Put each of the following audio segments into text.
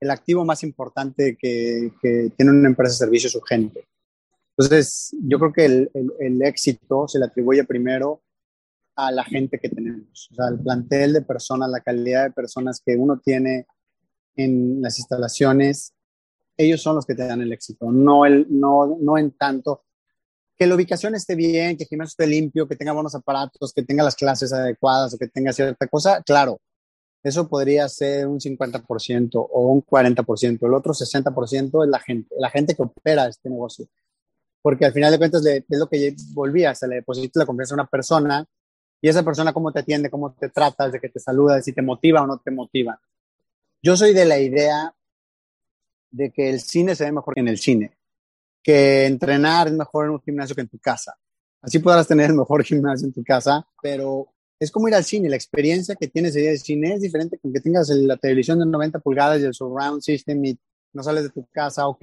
el activo más importante que, tiene una empresa de servicio su gente. Entonces, yo creo que el, el, éxito se le atribuye primero a la gente que tenemos, el plantel de personas, la calidad de personas que uno tiene en las instalaciones, ellos son los que te dan el éxito, no, el, no, no en tanto que la ubicación esté bien, que el gimnasio esté limpio, que tenga buenos aparatos, que tenga las clases adecuadas o que tenga cierta cosa, claro, eso podría ser un 50% o un 40%. El otro 60% es la gente, la gente que opera este negocio. Porque al final de cuentas es lo que volvía, se le deposita la confianza a una persona y esa persona cómo te atiende, cómo te trata, de que te saluda, si te motiva o no te motiva. Yo soy de la idea de que el cine se ve mejor que en el cine, que entrenar es mejor en un gimnasio que en tu casa. Así podrás tener el mejor gimnasio en tu casa, pero es como ir al cine, la experiencia que tienes de cine es diferente con que tengas la televisión de 90 pulgadas y el surround system y no sales de tu casa, ok,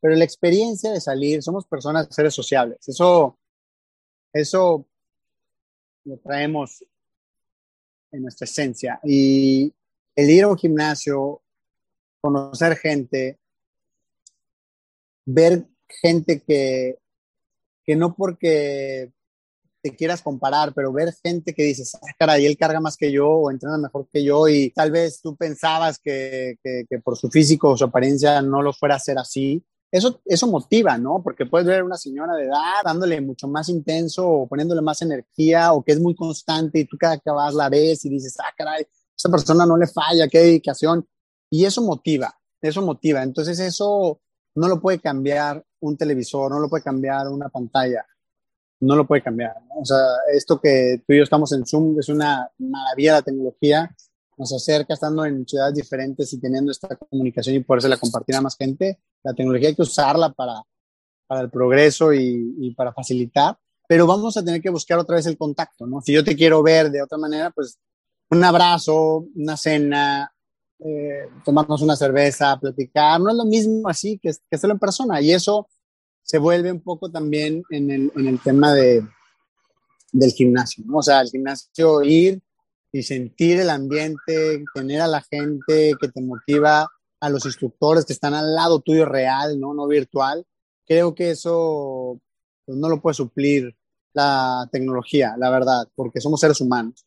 pero la experiencia de salir, somos personas, seres sociables, eso, eso lo traemos en nuestra esencia. Y el ir a un gimnasio, conocer gente, ver gente que, que no porque te quieras comparar, pero ver gente que dices, ah, caray, él carga más que yo o entrena mejor que yo y tal vez tú pensabas que, que, por su físico o su apariencia no lo fuera a hacer así, eso, eso motiva, ¿no? Porque puedes ver a una señora de edad dándole mucho más intenso o poniéndole más energía o que es muy constante y tú cada que vas la ves y dices, ah, caray, esa persona no le falla, qué dedicación. Y eso motiva, eso motiva. Entonces eso no lo puede cambiar un televisor, no lo puede cambiar una pantalla no lo puede cambiar. O sea, esto que tú y yo estamos en Zoom es una maravilla la tecnología, nos acerca estando en ciudades diferentes y teniendo esta comunicación y poderse la compartir a más gente. La tecnología hay que usarla para, para el progreso y, y, para facilitar, pero vamos a tener que buscar otra vez el contacto, ¿no? Si yo te quiero ver de otra manera, pues un abrazo, una cena, eh, tomarnos una cerveza, platicar, no es lo mismo así que, que hacerlo en persona y eso se vuelve un poco también en el, en el tema de, del gimnasio, ¿no? O sea, el gimnasio ir y sentir el ambiente, tener a la gente que te motiva, a los instructores que están al lado tuyo real, ¿no? No virtual. Creo que eso pues, no lo puede suplir la tecnología, la verdad, porque somos seres humanos.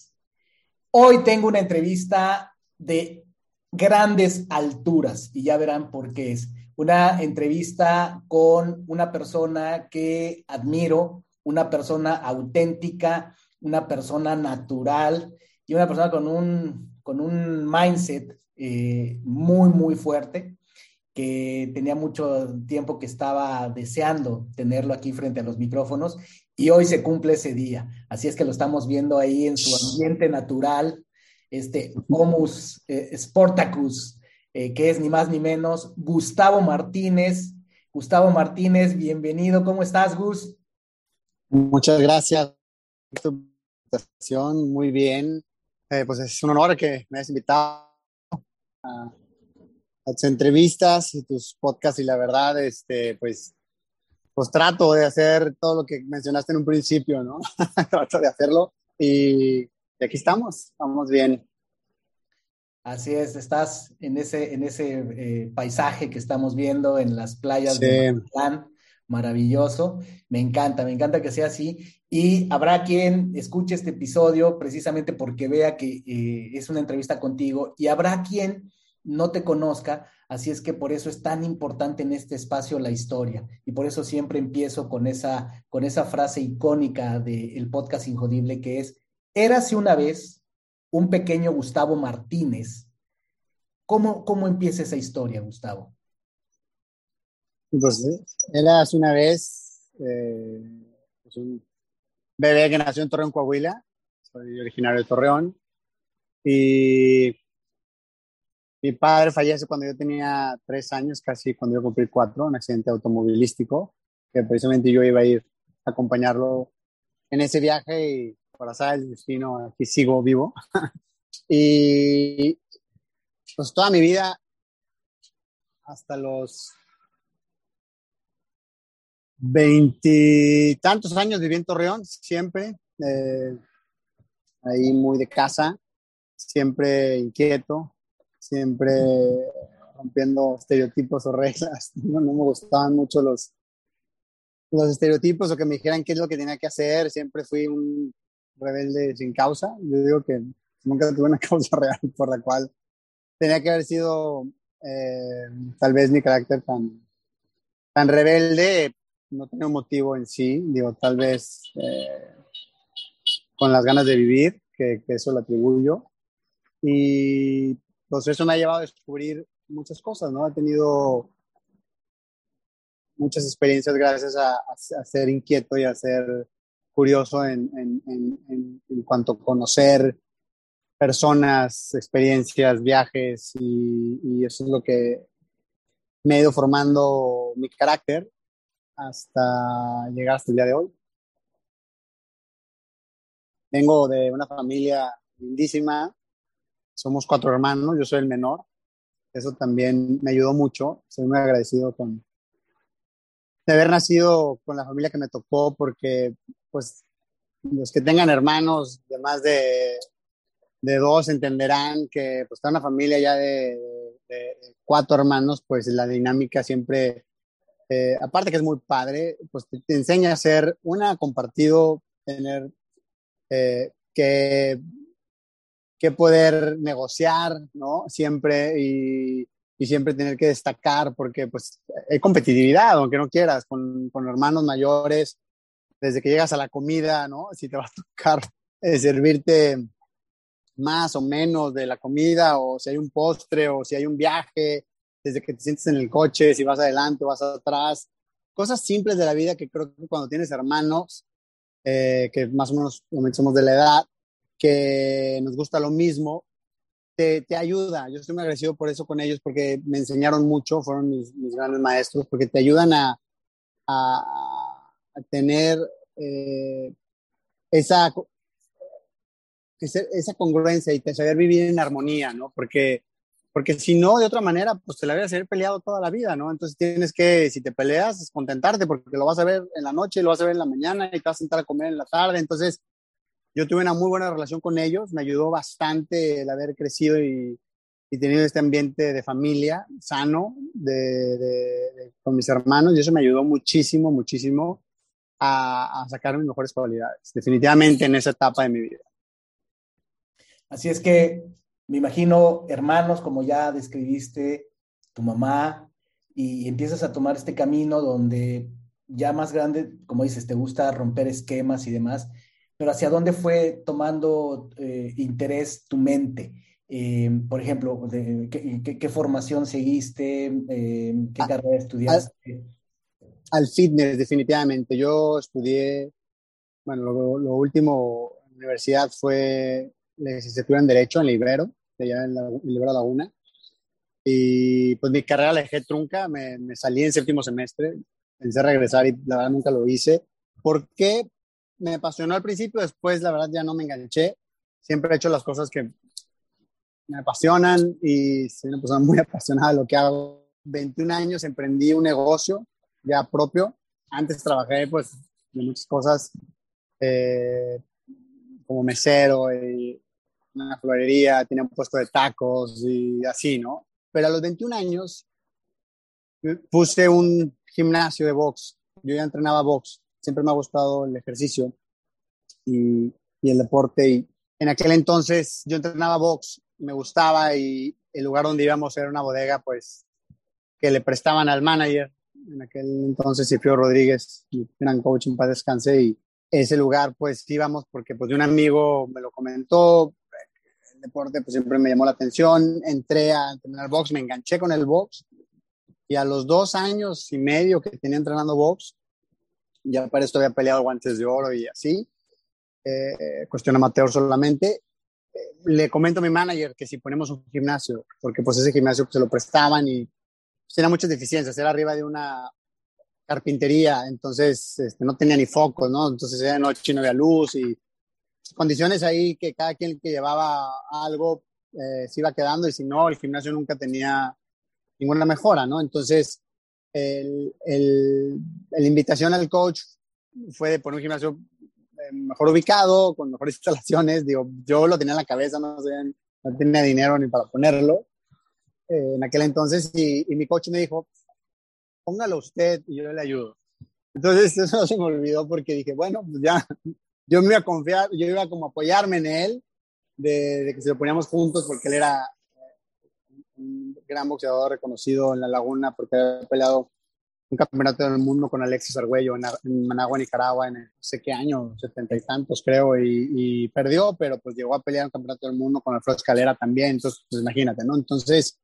Hoy tengo una entrevista de grandes alturas y ya verán por qué es. Una entrevista con una persona que admiro, una persona auténtica, una persona natural y una persona con un, con un mindset eh, muy, muy fuerte que tenía mucho tiempo que estaba deseando tenerlo aquí frente a los micrófonos y hoy se cumple ese día. Así es que lo estamos viendo ahí en su ambiente natural, este Homus eh, Sportacus, eh, que es ni más ni menos Gustavo Martínez. Gustavo Martínez, bienvenido. ¿Cómo estás, Gus? Muchas gracias por tu invitación. Muy bien. Eh, pues es un honor que me hayas invitado a, a tus entrevistas y tus podcasts y la verdad, este, pues pues trato de hacer todo lo que mencionaste en un principio, ¿no? trato de hacerlo y, aquí estamos, vamos bien. Así es, estás en ese, en ese eh, paisaje que estamos viendo en las playas de Mazatlán, maravilloso. Me encanta, me encanta que sea así. Y habrá quien escuche este episodio precisamente porque vea que eh, es una entrevista contigo y habrá quien no te conozca Así es que por eso es tan importante en este espacio la historia. Y por eso siempre empiezo con esa, con esa frase icónica del podcast Injodible que es, érase una vez un pequeño Gustavo Martínez. ¿Cómo, cómo empieza esa historia, Gustavo? Pues érase una vez eh, pues un bebé que nació en Torreón, Coahuila. Soy originario de Torreón. Y mi padre fallece cuando yo tenía tres años, casi cuando yo cumplí cuatro, un accidente automovilístico, que precisamente yo iba a ir a acompañarlo en ese viaje y por azar el destino aquí sigo vivo. y pues toda mi vida, hasta los veintitantos años viví en Torreón, siempre, eh, ahí muy de casa, siempre inquieto, siempre rompiendo estereotipos o reglas. No, me gustaban mucho los, los estereotipos o que me dijeran qué es lo que tenía que hacer. Siempre fui un rebelde sin causa. Yo digo que nunca tuve una causa real por la cual tenía que haber sido eh, tal vez mi carácter tan, tan rebelde. No tenía un motivo en sí. Digo, tal vez eh, con las ganas de vivir, que, que eso lo atribuyo. Y pues eso me ha llevado a descubrir muchas cosas, ¿no? He tenido muchas experiencias gracias a, ser inquieto y a ser curioso en, cuanto a conocer personas, experiencias, viajes y, y, eso es lo que me ha ido formando mi carácter hasta llegar hasta el día de hoy. Vengo de una familia lindísima, somos cuatro hermanos, yo soy el menor. Eso también me ayudó mucho. Soy muy agradecido con de haber nacido con la familia que me tocó, porque pues los que tengan hermanos de más de, de dos entenderán que pues está una familia ya de, cuatro hermanos, pues la dinámica siempre, eh, aparte que es muy padre, pues te, enseña a ser una compartido, tener eh, que que poder negociar, ¿no? Siempre y, siempre tener que destacar porque pues hay competitividad, aunque no quieras, con, con, hermanos mayores, desde que llegas a la comida, ¿no? Si te va a tocar eh, servirte más o menos de la comida o si hay un postre o si hay un viaje, desde que te sientes en el coche, si vas adelante o vas atrás, cosas simples de la vida que creo que cuando tienes hermanos, eh, que más o menos somos de la edad, que nos gusta lo mismo, te, te, ayuda. Yo estoy muy agradecido por eso con ellos porque me enseñaron mucho, fueron mis, mis grandes maestros, porque te ayudan a, a, tener eh, esa, esa congruencia y te saber vivir en armonía, ¿no? Porque, porque si no, de otra manera, pues te la vas a haber peleado toda la vida, ¿no? Entonces tienes que, si te peleas, contentarte porque lo vas a ver en la noche, lo vas a ver en la mañana y te vas a sentar a comer en la tarde. Entonces, yo tuve una muy buena relación con ellos, me ayudó bastante el haber crecido y, y tenido este ambiente de familia sano de, con mis hermanos y eso me ayudó muchísimo, muchísimo a, a, sacar mis mejores cualidades, definitivamente en esa etapa de mi vida. Así es que me imagino hermanos, como ya describiste, tu mamá, y empiezas a tomar este camino donde ya más grande, como dices, te gusta romper esquemas y demás, pero ¿hacia dónde fue tomando eh, interés tu mente? Eh, por ejemplo, ¿qué, formación seguiste? Eh, ¿Qué ah, carrera estudiaste? Al, fitness, definitivamente. Yo estudié, bueno, lo, último en la universidad fue la licenciatura en Derecho en Libero, allá en, la, en Libero Laguna. Y pues mi carrera la dejé trunca, me, me salí en séptimo semestre, pensé regresar y la verdad nunca lo hice. ¿Por qué? Me apasionó al principio, después la verdad ya no me enganché. Siempre he hecho las cosas que me apasionan y soy una persona muy apasionada de lo que hago. 21 años emprendí un negocio ya propio. Antes trabajé pues de muchas cosas eh, como mesero y una florería, tenía un puesto de tacos y así, ¿no? Pero a los 21 años puse un gimnasio de box. Yo ya entrenaba box siempre me ha gustado el ejercicio y, el deporte. Y en aquel entonces yo entrenaba box, me gustaba y el lugar donde íbamos era una bodega, pues, que le prestaban al manager. En aquel entonces, Cifrio Rodríguez, gran coach, en paz descanse, y ese lugar, pues, íbamos porque, pues, de un amigo me lo comentó, el deporte, pues, siempre me llamó la atención, entré a entrenar box, me enganché con el box, y a los dos años y medio que tenía entrenando box, ya para esto había peleado guantes de oro y así. eh, cuestión amateur solamente. Eh, le comento a mi manager que si ponemos un gimnasio, porque pues ese gimnasio pues, se lo prestaban y pues, tenía muchas deficiencias, era arriba de una carpintería, entonces este, no tenía ni focos, ¿no? Entonces era noche no había luz y condiciones ahí que cada quien que llevaba algo eh, se iba quedando y si no, el gimnasio nunca tenía ninguna mejora, ¿no? Entonces, el, el, la invitación al coach fue de poner un gimnasio eh, mejor ubicado, con mejores instalaciones. Digo, yo lo tenía en la cabeza, no, no tenía dinero ni para ponerlo eh, en aquel entonces y, y, mi coach me dijo, póngalo usted y yo le ayudo. Entonces eso se me olvidó porque dije, bueno, pues ya, yo me iba a confiar, yo iba como a apoyarme en él, de, de que se lo poníamos juntos porque él era un gran boxeador reconocido en la laguna porque había peleado un campeonato del mundo con Alexis Argüello en, Managua, Nicaragua, en no sé qué año, setenta y tantos creo, y, perdió, pero pues llegó a pelear un campeonato del mundo con Alfredo Escalera también, entonces pues imagínate, ¿no? Entonces,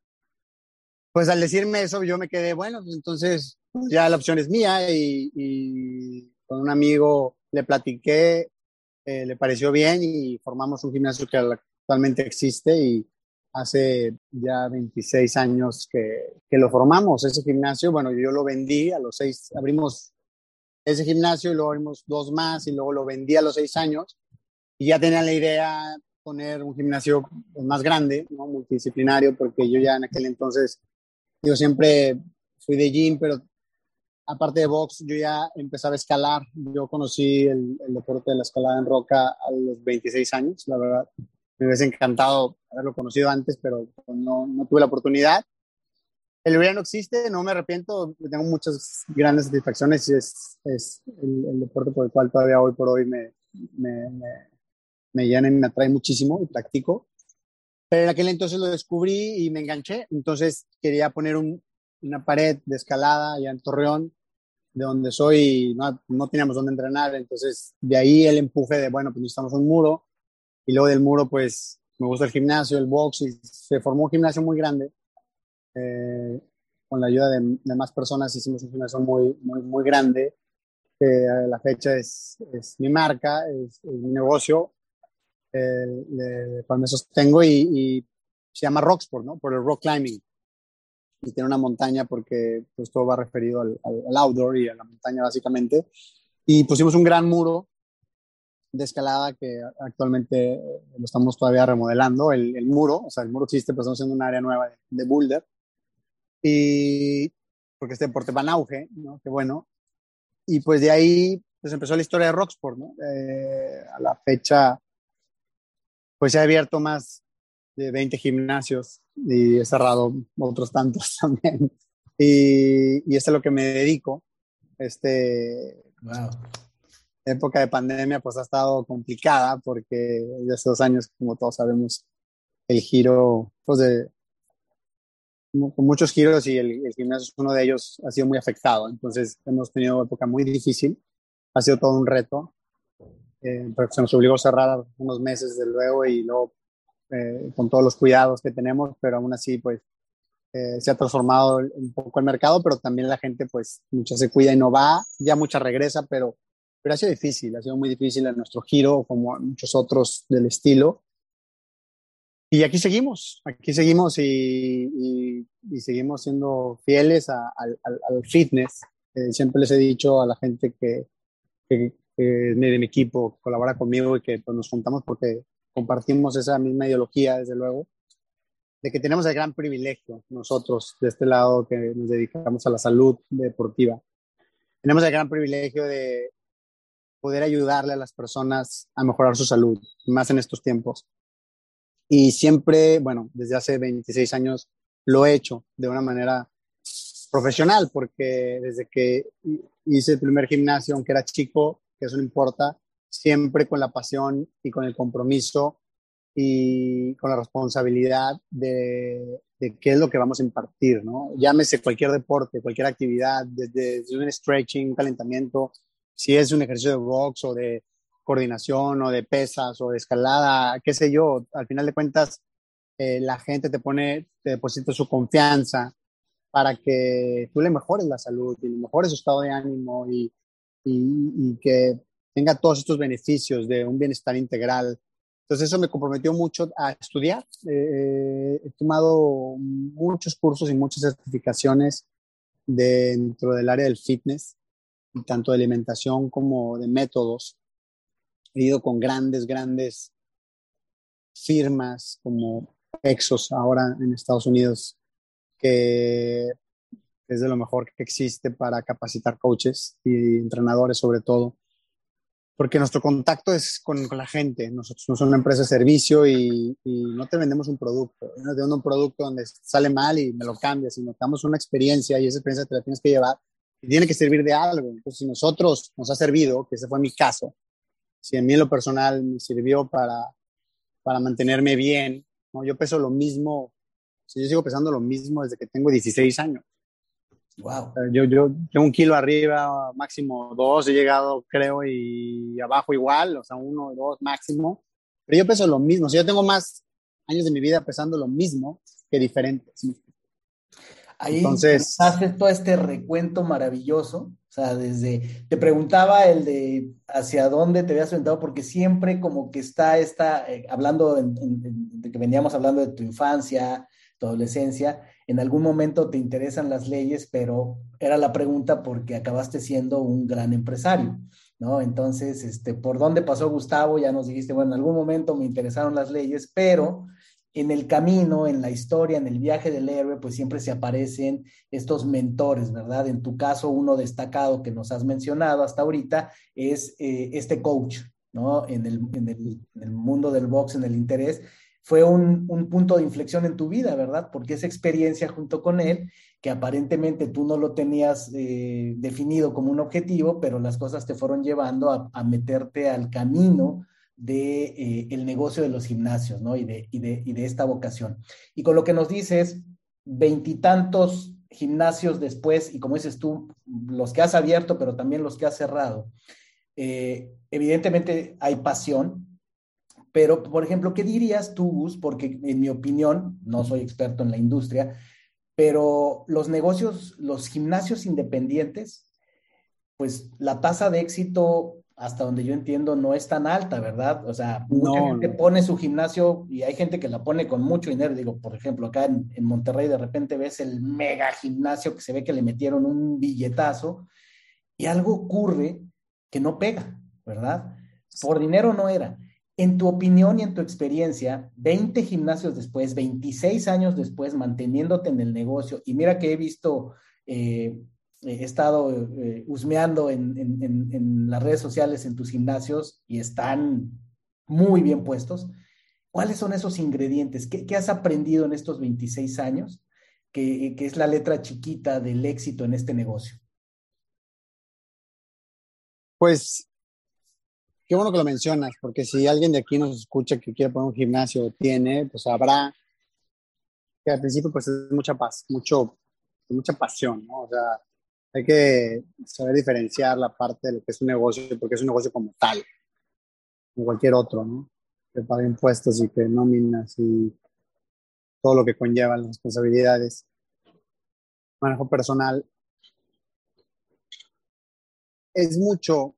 pues al decirme eso yo me quedé, bueno, pues entonces pues, ya la opción es mía y, y con un amigo le platiqué, eh, le pareció bien y formamos un gimnasio que actualmente existe y hace ya 26 años que, que, lo formamos, ese gimnasio. Bueno, yo lo vendí a los seis, abrimos ese gimnasio y luego abrimos dos más y luego lo vendí a los seis años y ya tenía la idea poner un gimnasio más grande, ¿no? multidisciplinario, porque yo ya en aquel entonces, yo siempre fui de gym, pero aparte de box, yo ya empezaba a escalar. Yo conocí el, el deporte de la escalada en roca a los 26 años, la verdad me hubiese encantado haberlo conocido antes, pero no, no tuve la oportunidad. El hubiera no existe, no me arrepiento, tengo muchas grandes satisfacciones y es, es el, deporte por el cual todavía hoy por hoy me, me, me, llena y me atrae muchísimo y practico. Pero en aquel entonces lo descubrí y me enganché, entonces quería poner un, una pared de escalada allá en Torreón, de donde soy, no, no teníamos dónde entrenar, entonces de ahí el empuje de, bueno, pues necesitamos un muro, y luego del muro, pues me gusta el gimnasio, el box, y se formó un gimnasio muy grande. Eh, con la ayuda de, más personas hicimos un gimnasio muy, muy, muy grande, a la fecha es, es mi marca, es, mi negocio, eh, de cual me sostengo y, y, se llama Rocksport, ¿no? Por el rock climbing. Y tiene una montaña porque pues todo va referido al, al outdoor y a la montaña básicamente. Y pusimos un gran muro de escalada que actualmente eh, lo estamos todavía remodelando, el, el, muro, o sea, el muro existe, pero estamos haciendo un área nueva de, boulder. Y porque este deporte va en auge, ¿no? Qué bueno. Y pues de ahí pues empezó la historia de Rocksport, ¿no? Eh, a la fecha, pues se ha abierto más de 20 gimnasios y he cerrado otros tantos también. Y, y es a lo que me dedico. Este, wow época de pandemia pues ha estado complicada porque ya hace dos años, como todos sabemos, el giro, pues de, muchos giros y el, gimnasio es uno de ellos, ha sido muy afectado. Entonces hemos tenido época muy difícil, ha sido todo un reto, eh, pero se nos obligó a cerrar unos meses desde luego y luego eh, con todos los cuidados que tenemos, pero aún así pues eh, se ha transformado un poco el mercado, pero también la gente pues mucha se cuida y no va, ya mucha regresa, pero pero ha sido difícil, ha sido muy difícil en nuestro giro, como muchos otros del estilo. Y aquí seguimos, aquí seguimos y, y, seguimos siendo fieles al, al, fitness. Eh, siempre les he dicho a la gente que, que, de mi equipo, que colabora conmigo y que pues, nos juntamos porque compartimos esa misma ideología, desde luego, de que tenemos el gran privilegio nosotros de este lado que nos dedicamos a la salud deportiva. Tenemos el gran privilegio de, poder ayudarle a las personas a mejorar su salud, más en estos tiempos. Y siempre, bueno, desde hace 26 años lo he hecho de una manera profesional, porque desde que hice el primer gimnasio, aunque era chico, que eso no importa, siempre con la pasión y con el compromiso y con la responsabilidad de, de qué es lo que vamos a impartir, ¿no? Llámese cualquier deporte, cualquier actividad, desde, desde un stretching, un calentamiento, si es un ejercicio de box o de coordinación o de pesas o de escalada, qué sé yo, al final de cuentas eh, la gente te pone, te deposita su confianza para que tú le mejores la salud y le mejores su estado de ánimo y, y, que tenga todos estos beneficios de un bienestar integral. Entonces eso me comprometió mucho a estudiar. Eh, he tomado muchos cursos y muchas certificaciones dentro del área del fitness, tanto de alimentación como de métodos. He ido con grandes, grandes firmas como Exos ahora en Estados Unidos, que es de lo mejor que existe para capacitar coaches y entrenadores sobre todo, porque nuestro contacto es con, la gente. Nosotros no somos una empresa de servicio y, no te vendemos un producto. No te vendo un producto donde sale mal y me lo cambias, sino damos una experiencia y esa experiencia te la tienes que llevar y tiene que servir de algo. Entonces, si nosotros nos ha servido, que ese fue mi caso, si a mí en lo personal me sirvió para, para mantenerme bien, ¿no? yo peso lo mismo, si yo sigo pesando lo mismo desde que tengo 16 años. Wow. Yo, yo tengo un kilo arriba, máximo dos, he llegado, creo, y abajo igual, o sea, uno, dos máximo. Pero yo peso lo mismo, o sea, yo tengo más años de mi vida pesando lo mismo que diferentes. Ahí Entonces, haces todo este recuento maravilloso. O sea, desde, te preguntaba el de hacia dónde te habías orientado, porque siempre como que está esta, eh, hablando de que veníamos hablando de tu infancia, tu adolescencia, en algún momento te interesan las leyes, pero era la pregunta porque acabaste siendo un gran empresario, ¿no? Entonces, este, ¿por dónde pasó Gustavo? Ya nos dijiste, bueno, en algún momento me interesaron las leyes, pero en el camino, en la historia, en el viaje del héroe, pues siempre se aparecen estos mentores, ¿verdad? En tu caso, uno destacado que nos has mencionado hasta ahorita es eh, este coach, ¿no? En el, mundo del box, en el interés, fue un, punto de inflexión en tu vida, ¿verdad? Porque esa experiencia junto con él, que aparentemente tú no lo tenías eh, definido como un objetivo, pero las cosas te fueron llevando a, meterte al camino de eh, el negocio de los gimnasios, ¿no? Y de, y, de, y de esta vocación. Y con lo que nos dices, veintitantos gimnasios después, y como dices tú, los que has abierto, pero también los que has cerrado, eh, evidentemente hay pasión, pero, por ejemplo, ¿qué dirías tú, Gus? Porque en mi opinión, no soy experto en la industria, pero los negocios, los gimnasios independientes, pues la tasa de éxito, hasta donde yo entiendo, no es tan alta, ¿verdad? O sea, mucha gente pone su gimnasio y hay gente que la pone con mucho dinero. Digo, por ejemplo, acá en, en Monterrey de repente ves el mega gimnasio que se ve que le metieron un billetazo y algo ocurre que no pega, ¿verdad? Por dinero no era. En tu opinión y en tu experiencia, 20 gimnasios después, 26 años después, manteniéndote en el negocio, y mira que he visto, eh, he estado eh, husmeando en, las redes sociales en tus gimnasios y están muy bien puestos. ¿Cuáles son esos ingredientes? ¿Qué, has aprendido en estos 26 años que, que es la letra chiquita del éxito en este negocio? Pues Qué bueno que lo mencionas, porque si alguien de aquí nos escucha que quiere poner un gimnasio, tiene, pues sabrá que al principio pues es mucha paz, mucho, mucha pasión, ¿no? O sea, hay que saber diferenciar la parte de lo que es un negocio, porque es un negocio como tal, como cualquier otro, ¿no? Que paga impuestos y que nóminas y todo lo que conlleva las responsabilidades. Manejo personal. Es mucho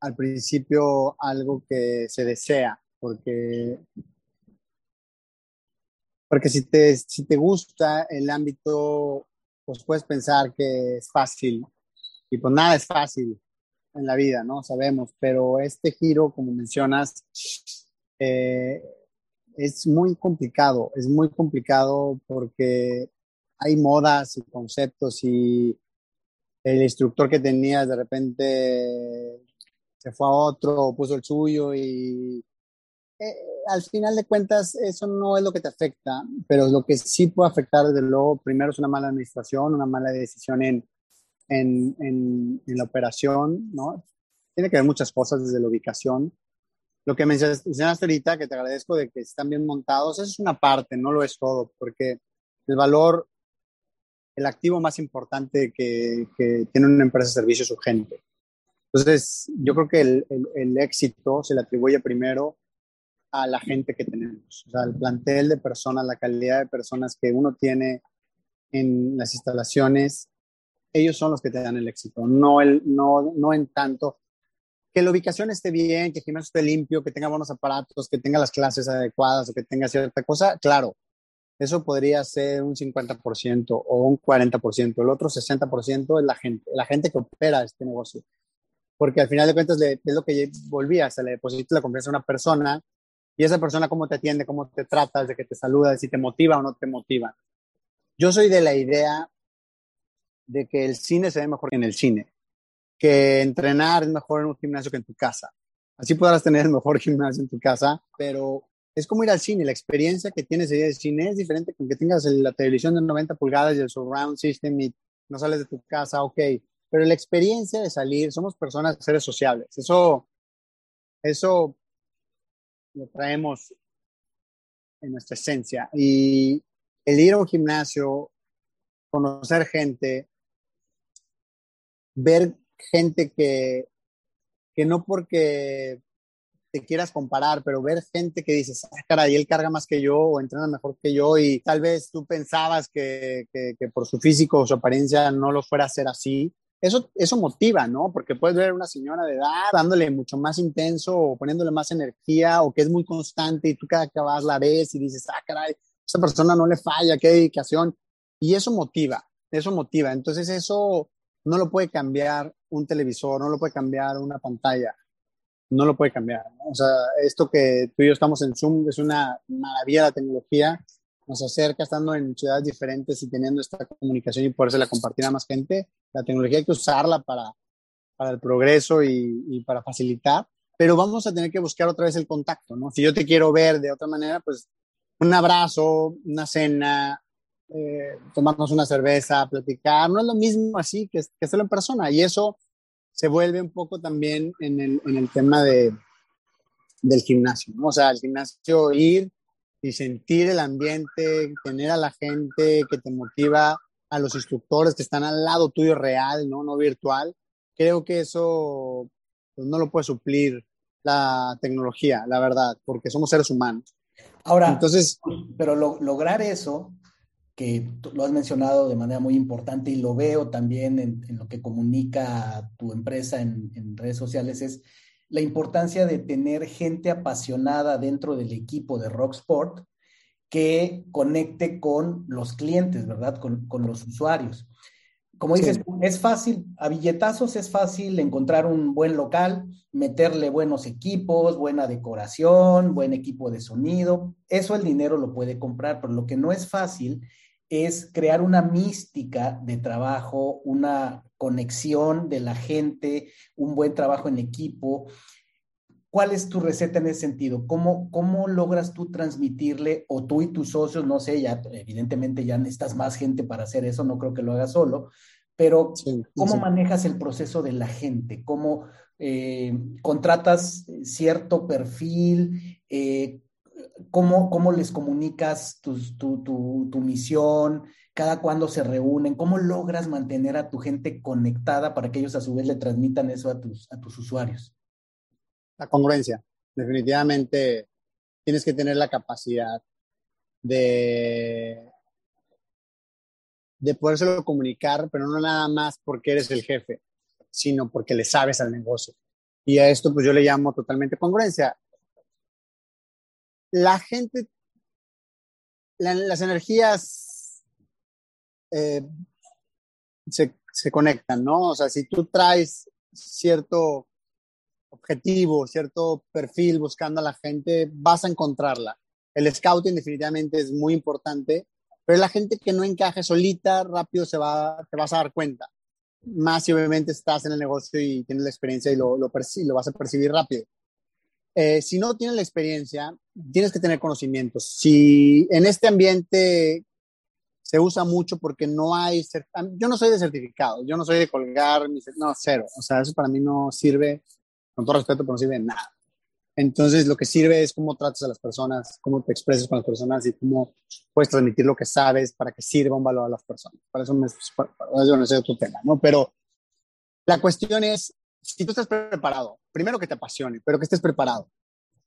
al principio algo que se desea, porque, porque si, te, si te gusta el ámbito, pues puedes pensar que es fácil. Y pues nada es fácil en la vida, ¿no? Sabemos, pero este giro, como mencionas, eh, es muy complicado, es muy complicado porque hay modas y conceptos y el instructor que tenías de repente se fue a otro, puso el suyo y eh, al final de cuentas eso no es lo que te afecta, pero lo que sí puede afectar desde luego, primero es una mala administración, una mala decisión en, en, en, la operación, ¿no? Tiene que ver muchas cosas desde la ubicación. Lo que mencionaste ahorita, que te agradezco de que están bien montados, eso es una parte, no lo es todo, porque el valor, el activo más importante que, que tiene una empresa de servicio es su gente. Entonces, yo creo que el, el, éxito se le atribuye primero a la gente que tenemos, o sea, al plantel de personas, la calidad de personas que uno tiene en las instalaciones, ellos son los que te dan el éxito, no, el, no, no en tanto que la ubicación esté bien, que el gimnasio esté limpio, que tenga buenos aparatos, que tenga las clases adecuadas o que tenga cierta cosa, claro, eso podría ser un 50% o un 40%. El otro 60% es la gente, la gente que opera este negocio. Porque al final de cuentas es lo que volvía, se le deposita la confianza a una persona y esa persona cómo te atiende, cómo te trata, de que te saluda, si te motiva o no te motiva. Yo soy de la idea de que el cine se ve mejor que en el cine que entrenar es mejor en un gimnasio que en tu casa. Así podrás tener el mejor gimnasio en tu casa, pero es como ir al cine. La experiencia que tienes de cine es diferente con que tengas la televisión de 90 pulgadas y el surround system y no sales de tu casa, ok. Pero la experiencia de salir, somos personas, seres sociables. Eso, eso lo traemos en nuestra esencia. Y el ir a un gimnasio, conocer gente, ver gente que, que no porque te quieras comparar, pero ver gente que dices, ah, caray, él carga más que yo o entrena mejor que yo y tal vez tú pensabas que, que, por su físico o su apariencia no lo fuera a hacer así, eso, eso motiva, ¿no? Porque puedes ver una señora de edad dándole mucho más intenso o poniéndole más energía o que es muy constante y tú cada que vas la ves y dices, ah, caray, esa persona no le falla, qué dedicación. Y eso motiva, eso motiva. Entonces eso no lo puede cambiar un televisor, no lo puede cambiar una pantalla, no lo puede cambiar. O sea, esto que tú y yo estamos en Zoom es una maravilla la tecnología, nos acerca estando en ciudades diferentes y teniendo esta comunicación y poderse compartir a más gente. La tecnología hay que usarla para, para el progreso y, y para facilitar, pero vamos a tener que buscar otra vez el contacto, ¿no? Si yo te quiero ver de otra manera, pues un abrazo, una cena, eh, tomarnos una cerveza, platicar, no es lo mismo así que, que hacerlo en persona. Y eso se vuelve un poco también en el, en el tema de, del gimnasio, ¿no? O sea, el gimnasio ir y sentir el ambiente, tener a la gente que te motiva, a los instructores que están al lado tuyo real, ¿no? No virtual. Creo que eso pues, no lo puede suplir la tecnología, la verdad, porque somos seres humanos. Ahora, entonces, pero lograr eso que lo has mencionado de manera muy importante y lo veo también en, lo que comunica tu empresa en, redes sociales, es la importancia de tener gente apasionada dentro del equipo de Rocksport que conecte con los clientes, ¿verdad? Con, los usuarios. Como dices, es fácil, a billetazos es fácil encontrar un buen local, meterle buenos equipos, buena decoración, buen equipo de sonido. Eso el dinero lo puede comprar, pero lo que no es fácil es crear una mística de trabajo, una conexión de la gente, un buen trabajo en equipo. ¿Cuál es tu receta en ese sentido? ¿Cómo, cómo logras tú transmitirle, o tú y tus socios, no sé, ya evidentemente ya necesitas más gente para hacer eso, no creo que lo hagas solo, pero ¿cómo manejas el proceso de la gente? ¿Cómo eh, contratas cierto perfil? Eh, cómo, les comunicas tu, tu, misión, cada cuándo se reúnen, cómo logras mantener a tu gente conectada para que ellos a su vez le transmitan eso a tus, a tus usuarios. La congruencia. Definitivamente tienes que tener la capacidad de, de podérselo comunicar, pero no nada más porque eres el jefe, sino porque le sabes al negocio. Y a esto pues yo le llamo totalmente congruencia la gente, las energías eh, se, conectan, ¿no? O sea, si tú traes cierto objetivo, cierto perfil buscando a la gente, vas a encontrarla. El scouting definitivamente es muy importante, pero la gente que no encaje solita, rápido se va, te vas a dar cuenta. Más si obviamente estás en el negocio y tienes la experiencia y lo, lo, lo vas a percibir rápido. Eh, si no tienes la experiencia, tienes que tener conocimientos. Si en este ambiente se usa mucho porque no hay, yo no soy de certificado, yo no soy de colgar, no, cero. O sea, eso para mí no sirve, con todo respeto, pero no sirve de nada. Entonces, lo que sirve es cómo tratas a las personas, cómo te expresas con las personas y cómo puedes transmitir lo que sabes para que sirva un valor a las personas. Para eso, me, para eso no sé otro tema, ¿no? Pero la cuestión es si tú estás preparado, primero que te apasione, pero que estés preparado.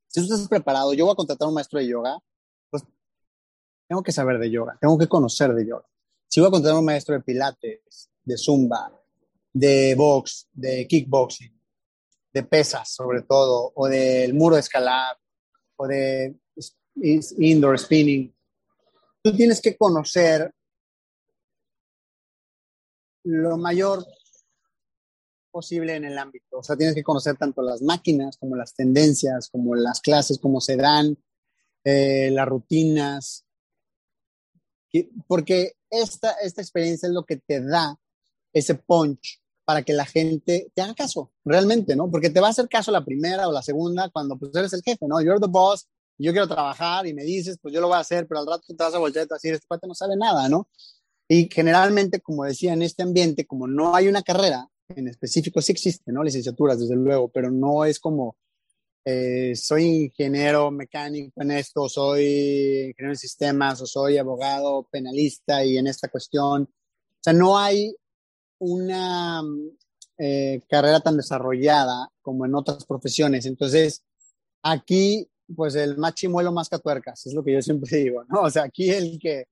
Si tú estás preparado, yo voy a contratar a un maestro de yoga, tengo que saber de yoga, tengo que conocer de yoga. Si voy a contratar a un maestro de pilates, de zumba, de box, de kickboxing, de pesas, sobre todo, o del muro de escalar, o de indoor spinning. Tú tienes que conocer lo mayor posible en el ámbito. O sea, tienes que conocer tanto las máquinas como las tendencias, como las clases, cómo se dan, eh, las rutinas. Porque esta, esta experiencia es lo que te da ese punch para que la gente te haga caso, realmente, ¿no? Porque te va a hacer caso la primera o la segunda cuando pues eres el jefe, ¿no? You're the boss, yo quiero trabajar y me dices, pues yo lo voy a hacer, pero al rato te vas a voltear y te vas a decir, este cuate no sabe nada, ¿no? Y generalmente, como decía, en este ambiente, como no hay una carrera en específico, sí existe, ¿no? Licenciaturas, desde luego, pero no es como, eh, soy ingeniero mecánico en esto, soy ingeniero en sistemas, o soy abogado penalista y en esta cuestión. O sea, no hay una eh, carrera tan desarrollada como en otras profesiones. Entonces, aquí, pues el más chimuelo más catuercas, es lo que yo siempre digo, ¿no? O sea, aquí el que,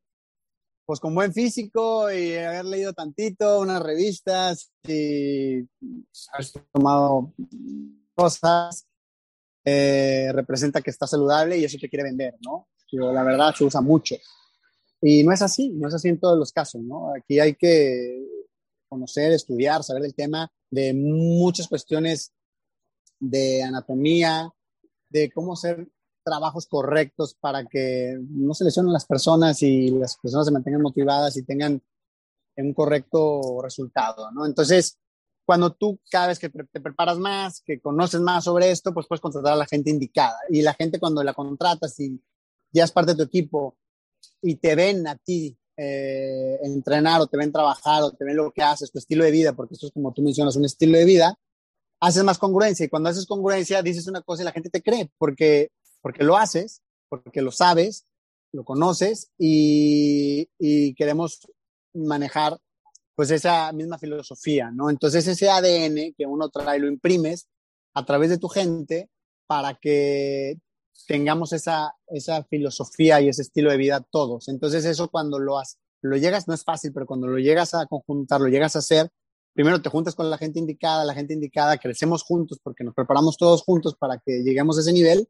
pues con buen físico y haber leído tantito, unas revistas y haber tomado cosas, eh, representa que está saludable y eso te quiere vender, ¿no? la verdad se usa mucho. Y no es así, no es así en todos los casos, ¿no? Aquí hay que conocer, estudiar, saber del tema de muchas cuestiones de anatomía, de cómo hacer trabajos correctos para que no se lesionen las personas y las personas se mantengan motivadas y tengan un correcto resultado, ¿no? Entonces, cuando tú cada vez que te preparas más, que conoces más sobre esto, pues puedes contratar a la gente indicada. Y la gente cuando la contratas y ya es parte de tu equipo y te ven a ti eh, entrenar o te ven trabajar o te ven lo que haces, tu estilo de vida, porque esto es como tú mencionas, un estilo de vida, haces más congruencia y cuando haces congruencia dices una cosa y la gente te cree porque, porque lo haces, porque lo sabes, lo conoces y, y queremos manejar pues esa misma filosofía, ¿no? Entonces ese ADN que uno trae lo imprimes a través de tu gente para que tengamos esa, esa filosofía y ese estilo de vida todos. Entonces eso cuando lo, lo llegas, no es fácil, pero cuando lo llegas a conjuntar, lo llegas a hacer, primero te juntas con la gente indicada, la gente indicada, crecemos juntos porque nos preparamos todos juntos para que lleguemos a ese nivel,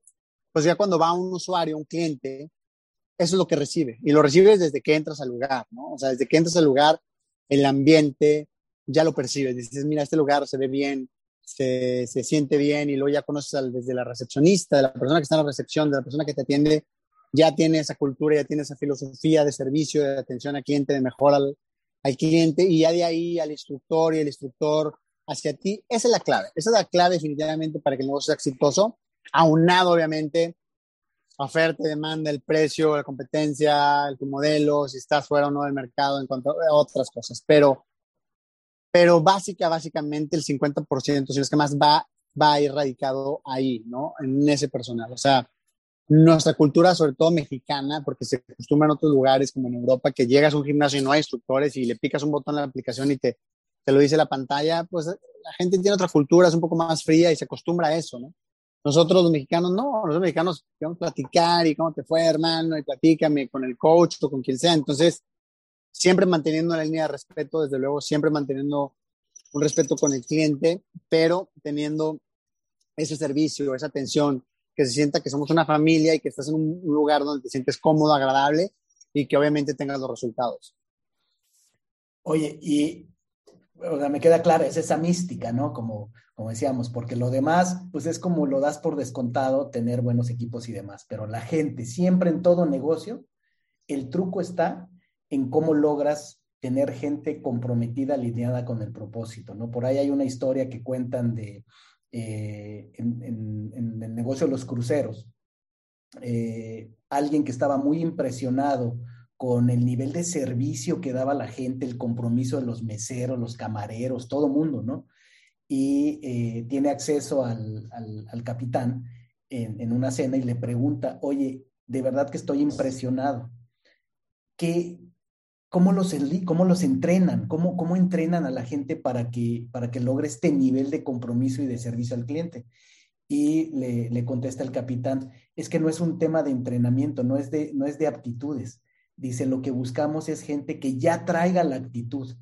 pues ya cuando va un usuario, un cliente, eso es lo que recibe. Y lo recibes desde que entras al lugar, ¿no? O sea, desde que entras al lugar, el ambiente, ya lo percibes. Dices, mira, este lugar se ve bien, se, se, siente bien y luego ya conoces al, desde la recepcionista, de la persona que está en la recepción, de la persona que te atiende, ya tiene esa cultura, ya tiene esa filosofía de servicio, de atención al cliente, de mejor al, al cliente y ya de ahí al instructor y el instructor hacia ti. Esa es la clave, esa es la clave definitivamente para que el negocio sea exitoso, aunado obviamente oferta, demanda, el precio, la competencia, el tu modelo, si estás fuera o no del mercado en cuanto a otras cosas. Pero pero básica, básicamente el 50%, si es que más, va, va a ir radicado ahí, ¿no? En ese personal. O sea, nuestra cultura, sobre todo mexicana, porque se acostumbra en otros lugares como en Europa, que llegas a un gimnasio y no hay instructores y le picas un botón en la aplicación y te, te lo dice la pantalla, pues la gente tiene otra cultura, es un poco más fría y se acostumbra a eso, ¿no? Nosotros los mexicanos no, los mexicanos queremos platicar y cómo te fue, hermano, y platícame con el coach o con quien sea. Entonces, siempre manteniendo la línea de respeto, desde luego, siempre manteniendo un respeto con el cliente, pero teniendo ese servicio, esa atención, que se sienta que somos una familia y que estás en un lugar donde te sientes cómodo, agradable y que obviamente tengas los resultados. Oye, y o sea, me queda clara, es esa mística, ¿no? Como, como decíamos, porque lo demás, pues es como lo das por descontado, tener buenos equipos y demás, pero la gente, siempre en todo negocio, el truco está en cómo logras tener gente comprometida, alineada con el propósito, ¿no? Por ahí hay una historia que cuentan de, eh, en, el negocio de los cruceros, eh, alguien que estaba muy impresionado con el nivel de servicio que daba la gente, el compromiso de los meseros, los camareros, todo mundo, ¿no? Y eh, tiene acceso al, al, capitán en, en, una cena y le pregunta, oye, de verdad que estoy impresionado. ¿Qué, ¿Cómo los, cómo los entrenan? ¿Cómo, ¿Cómo entrenan a la gente para que, para que logre este nivel de compromiso y de servicio al cliente? Y le, le, contesta el capitán, es que no es un tema de entrenamiento, no es de, no es de aptitudes. Dice, lo que buscamos es gente que ya traiga la actitud.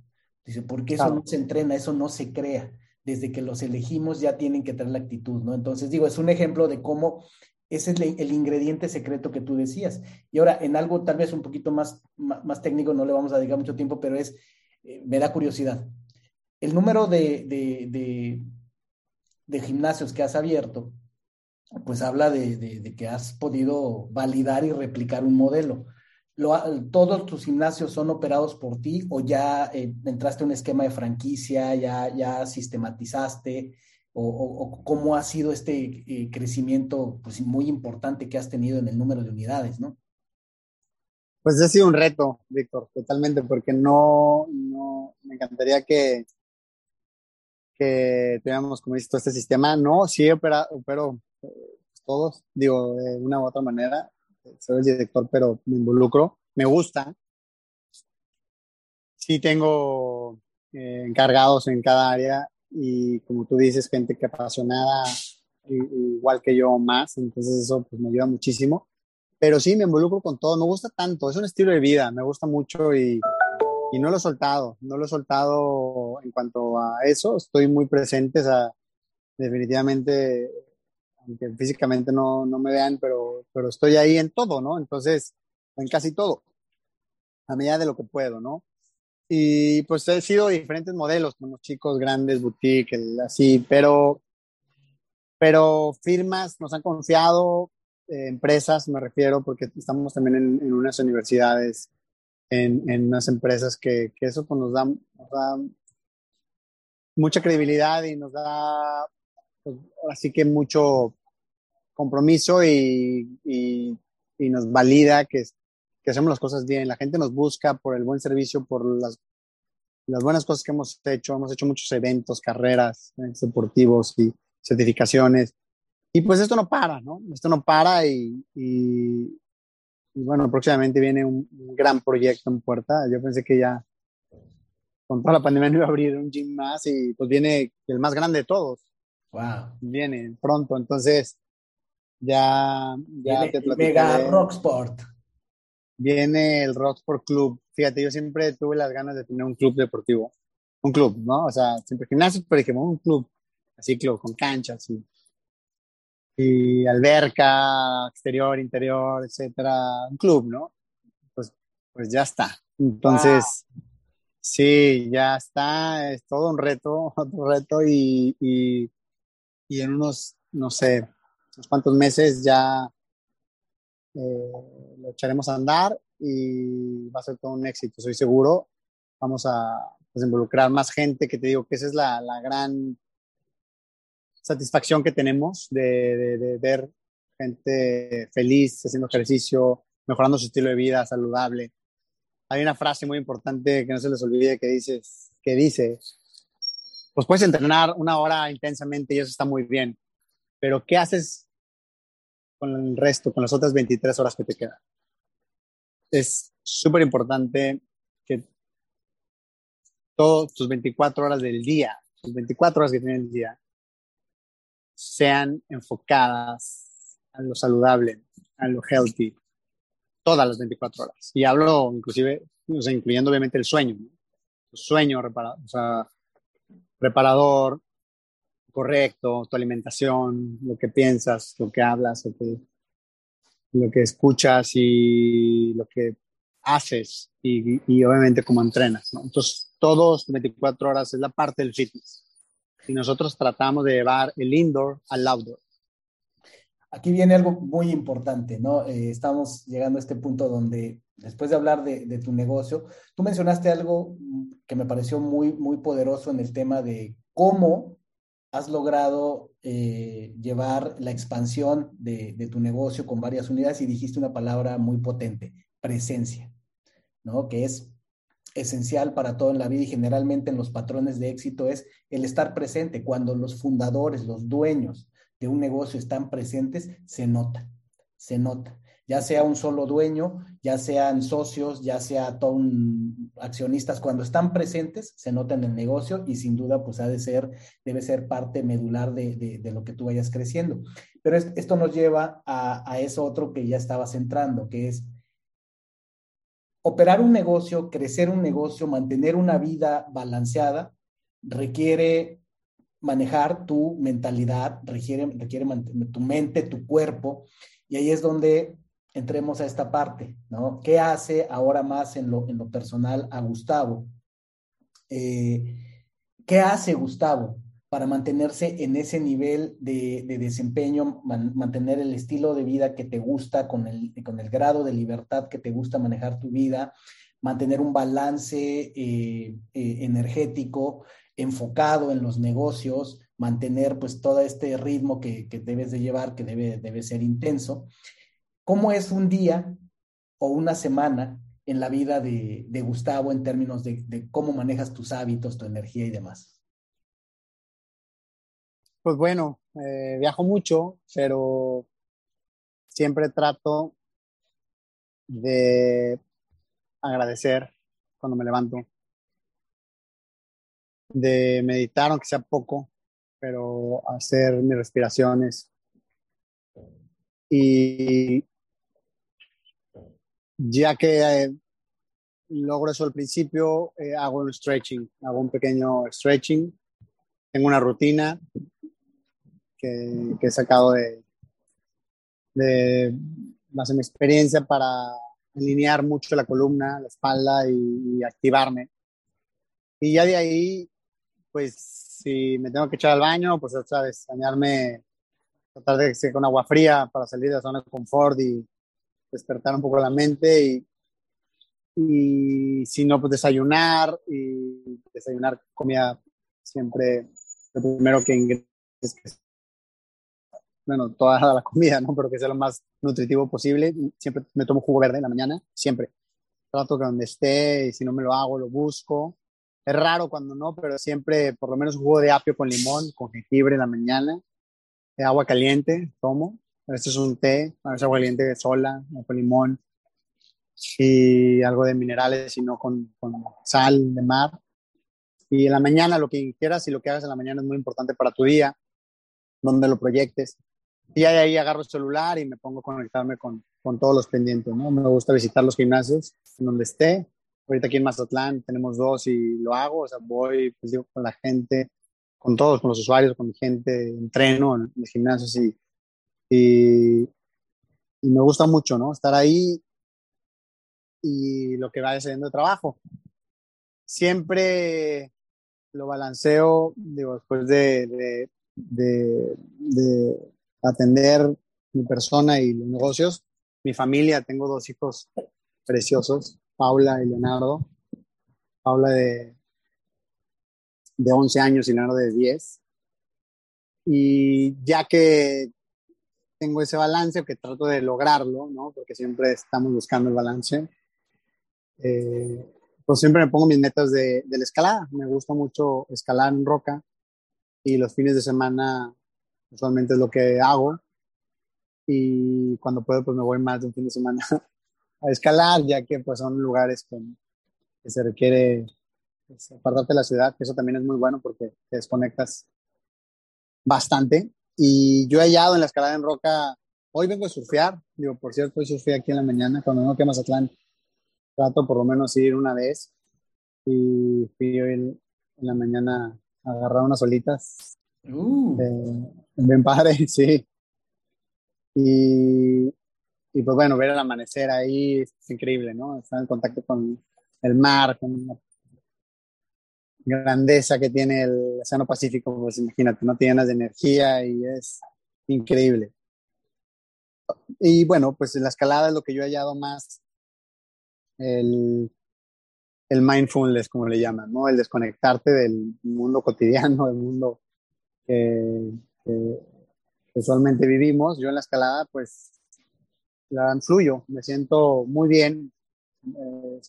Dice, porque eso no se entrena, eso no se crea. desde que los elegimos ya tienen que tener la actitud, ¿no? Entonces, digo, es un ejemplo de cómo ese es el, ingrediente secreto que tú decías. Y ahora, en algo tal vez un poquito más, más, técnico, no le vamos a dedicar mucho tiempo, pero es, eh, me da curiosidad. El número de, de, de, gimnasios que has abierto, pues habla de, que has podido validar y replicar un modelo. ¿Todos tus gimnasios son operados por ti o ya eh, entraste a un esquema de franquicia, ya, ya sistematizaste? O, cómo ha sido este eh, crecimiento pues, muy importante que has tenido en el número de unidades, ¿no? Pues ha sido un reto, Víctor, totalmente, porque no, no me encantaría que, que tuviéramos, como dices, todo este sistema. No, sí opera, opero eh, todos, digo, de una u otra manera. Soy el director, pero me involucro. Me gusta. Sí tengo eh, encargados en cada área y como tú dices, gente que apasionada igual que yo más, entonces eso pues me ayuda muchísimo. Pero sí, me involucro con todo, me gusta tanto, es un estilo de vida, me gusta mucho y, y no lo he soltado, no lo he soltado en cuanto a eso, estoy muy presente, o sea, definitivamente, aunque físicamente no, no me vean, pero, pero estoy ahí en todo, ¿no? Entonces, en casi todo, a medida de lo que puedo, ¿no? Y pues he sido diferentes modelos, como chicos grandes, boutique, así, pero, pero firmas nos han confiado, eh, empresas me refiero, porque estamos también en, unas universidades, en, en, unas empresas que, que eso pues, nos, da, nos, da, mucha credibilidad y nos da, pues, así que mucho compromiso y, y, nos valida que, que hacemos las cosas bien. La gente nos busca por el buen servicio, por las, las buenas cosas que hemos hecho. Hemos hecho muchos eventos, carreras deportivos y certificaciones. Y pues esto no para, ¿no? Esto no para y, y, bueno, próximamente viene un, gran proyecto en puerta. Yo pensé que ya con toda la pandemia no iba a abrir un gym más y pues viene el más grande de todos. Wow. Viene pronto, entonces ya, ya te Mega Rocksport viene el Rocksport Club. Fíjate, yo siempre tuve las ganas de tener un club deportivo. Un club, ¿no? O sea, siempre gimnasio, pero dijimos un club. Así, club con canchas y, y alberca, exterior, interior, etcétera. Un club, ¿no? Pues, pues ya está. Entonces, sí, ya está. Es todo un reto, otro reto y, y, y en unos, no sé, unos cuantos meses ya eh, lo echaremos a andar y va a ser todo un éxito, soy seguro. Vamos a pues, involucrar más gente, que te digo que esa es la, la gran satisfacción que tenemos de, ver gente feliz, haciendo ejercicio, mejorando su estilo de vida, saludable. Hay una frase muy importante que no se les olvide que, dices, que dice, pues puedes entrenar una hora intensamente y eso está muy bien, pero ¿qué haces con el resto, con las otras 23 horas que te quedan. Es súper importante que todas tus 24 horas del día, tus 24 horas que tienes el día, sean enfocadas a lo saludable, a lo healthy, todas las 24 horas. Y hablo inclusive, incluyendo obviamente el sueño, el sueño reparador, o sea, reparador, correcto, tu alimentación, lo que piensas, lo que hablas, lo que, lo que escuchas y lo que haces y, y obviamente cómo entrenas. ¿no? Entonces, todos 24 horas es la parte del fitness. Y nosotros tratamos de llevar el indoor al outdoor. Aquí viene algo muy importante, ¿no? Eh, estamos llegando a este punto donde, después de hablar de, de, tu negocio, tú mencionaste algo que me pareció muy, muy poderoso en el tema de cómo has logrado eh, llevar la expansión de, tu negocio con varias unidades y dijiste una palabra muy potente, presencia, ¿no? Que es esencial para todo en la vida y generalmente en los patrones de éxito es el estar presente. Cuando los fundadores, los dueños de un negocio están presentes, se nota, se nota ya sea un solo dueño, ya sean socios, ya sea todo accionistas, cuando están presentes, se nota en el negocio y sin duda, pues ha de ser, debe ser parte medular de, lo que tú vayas creciendo. Pero esto nos lleva a, a eso otro que ya estabas entrando, que es operar un negocio, crecer un negocio, mantener una vida balanceada, requiere manejar tu mentalidad, requiere, requiere tu mente, tu cuerpo, y ahí es donde entremos a esta parte, ¿no? ¿Qué hace ahora más en lo, en lo personal a Gustavo? Eh, ¿Qué hace Gustavo para mantenerse en ese nivel de, desempeño, mantener el estilo de vida que te gusta, con el, con el grado de libertad que te gusta manejar tu vida, mantener un balance eh, eh, energético enfocado en los negocios, mantener pues todo este ritmo que, debes de llevar, que debe, debe ser intenso. ¿Cómo es un día o una semana en la vida de, Gustavo en términos de, cómo manejas tus hábitos, tu energía y demás? Pues bueno, eh, viajo mucho, pero siempre trato de agradecer cuando me levanto, de meditar, aunque sea poco, pero hacer mis respiraciones. Y ya que eh, logro eso al principio, eh, hago un stretching, hago un pequeño stretching. Tengo una rutina que, he sacado de, de base mi experiencia para alinear mucho la columna, la espalda y, activarme. Y ya de ahí, pues si me tengo que echar al baño, pues otra vez, bañarme, tratar de que con agua fría para salir de la zona de confort y despertar un poco la mente y, y si no, pues desayunar y desayunar comida siempre lo primero que ingreses, bueno, toda la comida, ¿no? Pero que sea lo más nutritivo posible. Siempre me tomo jugo verde en la mañana, siempre. Trato que donde esté y si no me lo hago, lo busco. Es raro cuando no, pero siempre por lo menos un jugo de apio con limón, con jengibre en la mañana. agua caliente, tomo. Este es un té, a veces agua caliente sola, con limón. Y algo de minerales, sino con, con sal de mar. Y en la mañana lo que quieras y lo que hagas en la mañana es muy importante para tu día, donde lo proyectes. Y ahí agarro el celular y me pongo a conectarme con, con todos los pendientes, ¿no? Me gusta visitar los gimnasios en donde esté. Ahorita aquí en Mazatlán tenemos dos y lo hago, o sea, voy, pues digo, con la gente, con todos, con los usuarios, con mi gente, entreno en los gimnasios y, y, me gusta mucho, ¿no? Estar ahí y lo que va sucediendo de trabajo. Siempre lo balanceo, digo, después de, de, de atender mi persona y los negocios. Mi familia, tengo dos hijos preciosos, Paula y Leonardo. Paula de, de 11 años y Leonardo de 10. Y ya que tengo ese balance, que trato de lograrlo, ¿no? porque siempre estamos buscando el balance, eh, pues siempre me pongo mis metas de, de la escalada. Me gusta mucho escalar en roca y los fines de semana usualmente es lo que hago. Y cuando puedo, pues me voy más de un fin de semana a escalar, ya que pues son lugares que, se requiere pues, apartarte de la ciudad, que eso también es muy bueno porque te desconectas bastante. Y yo he hallado en la escalada en roca, hoy vengo a surfear, digo, por cierto, hoy surfeé aquí en la mañana, cuando no que Mazatlán, trato por lo menos ir una vez y fui hoy en, la mañana a agarrar unas olitas. Uh. Bien padre, sí. Y, y, pues bueno, ver el amanecer ahí es increíble, ¿no? Estar en contacto con el mar, con la grandeza que tiene el Océano Pacífico, pues imagínate, no llenas de energía y es increíble. Y bueno, pues la escalada es lo que yo he hallado más el, el mindfulness, como le llaman, ¿no? El desconectarte del mundo cotidiano, del mundo que usualmente vivimos. Yo en la escalada, pues, la fluyo, me siento muy bien. Eh,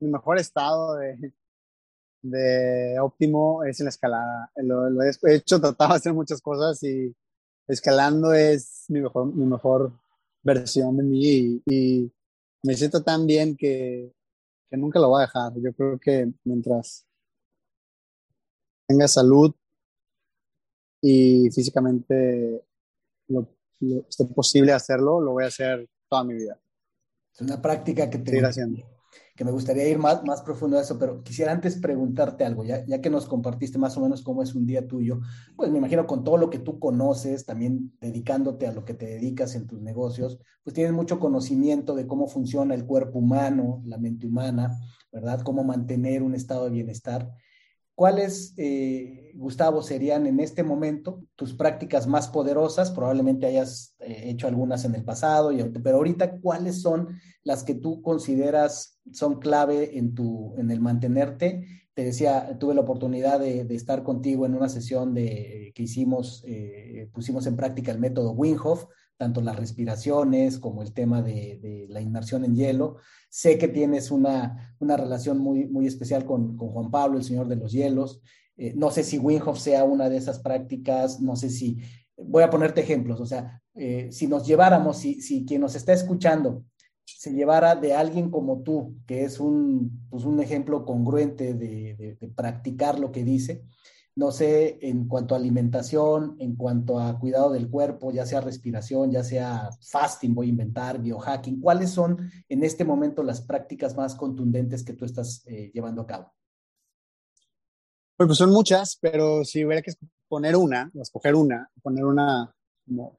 mi mejor estado de, de, óptimo es en la escalada. Lo, he hecho, trataba de hacer muchas cosas y escalando es mi mejor, mi mejor versión de mí y, y me siento tan bien que, que nunca lo voy a dejar. Yo creo que mientras tenga salud y físicamente lo, esté posible hacerlo, lo voy a hacer toda mi vida. Es una práctica que te, que me gustaría ir más, más profundo a eso, pero quisiera antes preguntarte algo, ya, ya que nos compartiste más o menos cómo es un día tuyo, pues me imagino con todo lo que tú conoces, también dedicándote a lo que te dedicas en tus negocios, pues tienes mucho conocimiento de cómo funciona el cuerpo humano, la mente humana, ¿verdad? Cómo mantener un estado de bienestar. ¿Cuáles, eh, Gustavo, serían en este momento tus prácticas más poderosas? Probablemente hayas eh, hecho algunas en el pasado, pero ahorita, ¿cuáles son las que tú consideras son clave en, tu, en el mantenerte? Te decía, tuve la oportunidad de, estar contigo en una sesión de, que hicimos, eh, pusimos en práctica el método Winghoff, tanto las respiraciones como el tema de, la inmersión en hielo. Sé que tienes una, relación muy, especial con, Juan Pablo, el Señor de los Hielos. Eh, no sé si Winghoff sea una de esas prácticas, no sé si, voy a ponerte ejemplos, o sea, eh, si nos lleváramos, si, quien nos está escuchando se llevara de alguien como tú, que es un, pues ejemplo congruente de practicar lo que dice, no sé, en cuanto a alimentación, en cuanto a cuidado del cuerpo, ya sea respiración, ya sea fasting, voy a inventar, biohacking, ¿cuáles son en este momento las prácticas más contundentes que tú estás eh, llevando a cabo? Pues, pues, son muchas, pero si hubiera que poner una, escoger una, poner una como,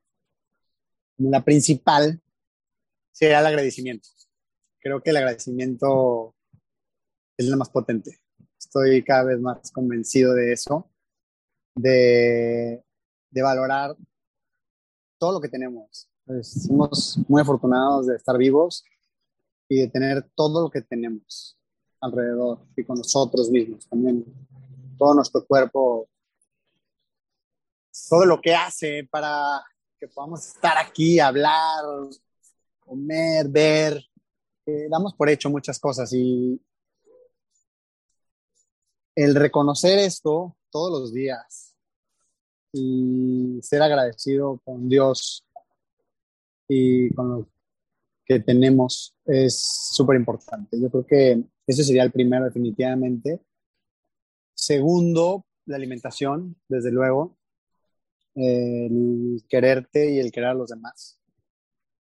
la principal, sería el agradecimiento. Creo que el agradecimiento es la más potente estoy cada vez más convencido de eso, de, valorar todo lo que tenemos. Pues, somos muy afortunados de estar vivos y de tener todo lo que tenemos alrededor y con nosotros mismos también. Todo nuestro cuerpo, todo lo que hace para que podamos estar aquí, hablar, comer, ver. Eh, damos por hecho muchas cosas y, el reconocer esto todos los días y ser agradecido con Dios y con lo que tenemos es súper importante. Yo creo que ese sería el primero definitivamente. Segundo, la alimentación, desde luego. El quererte y el querer a los demás.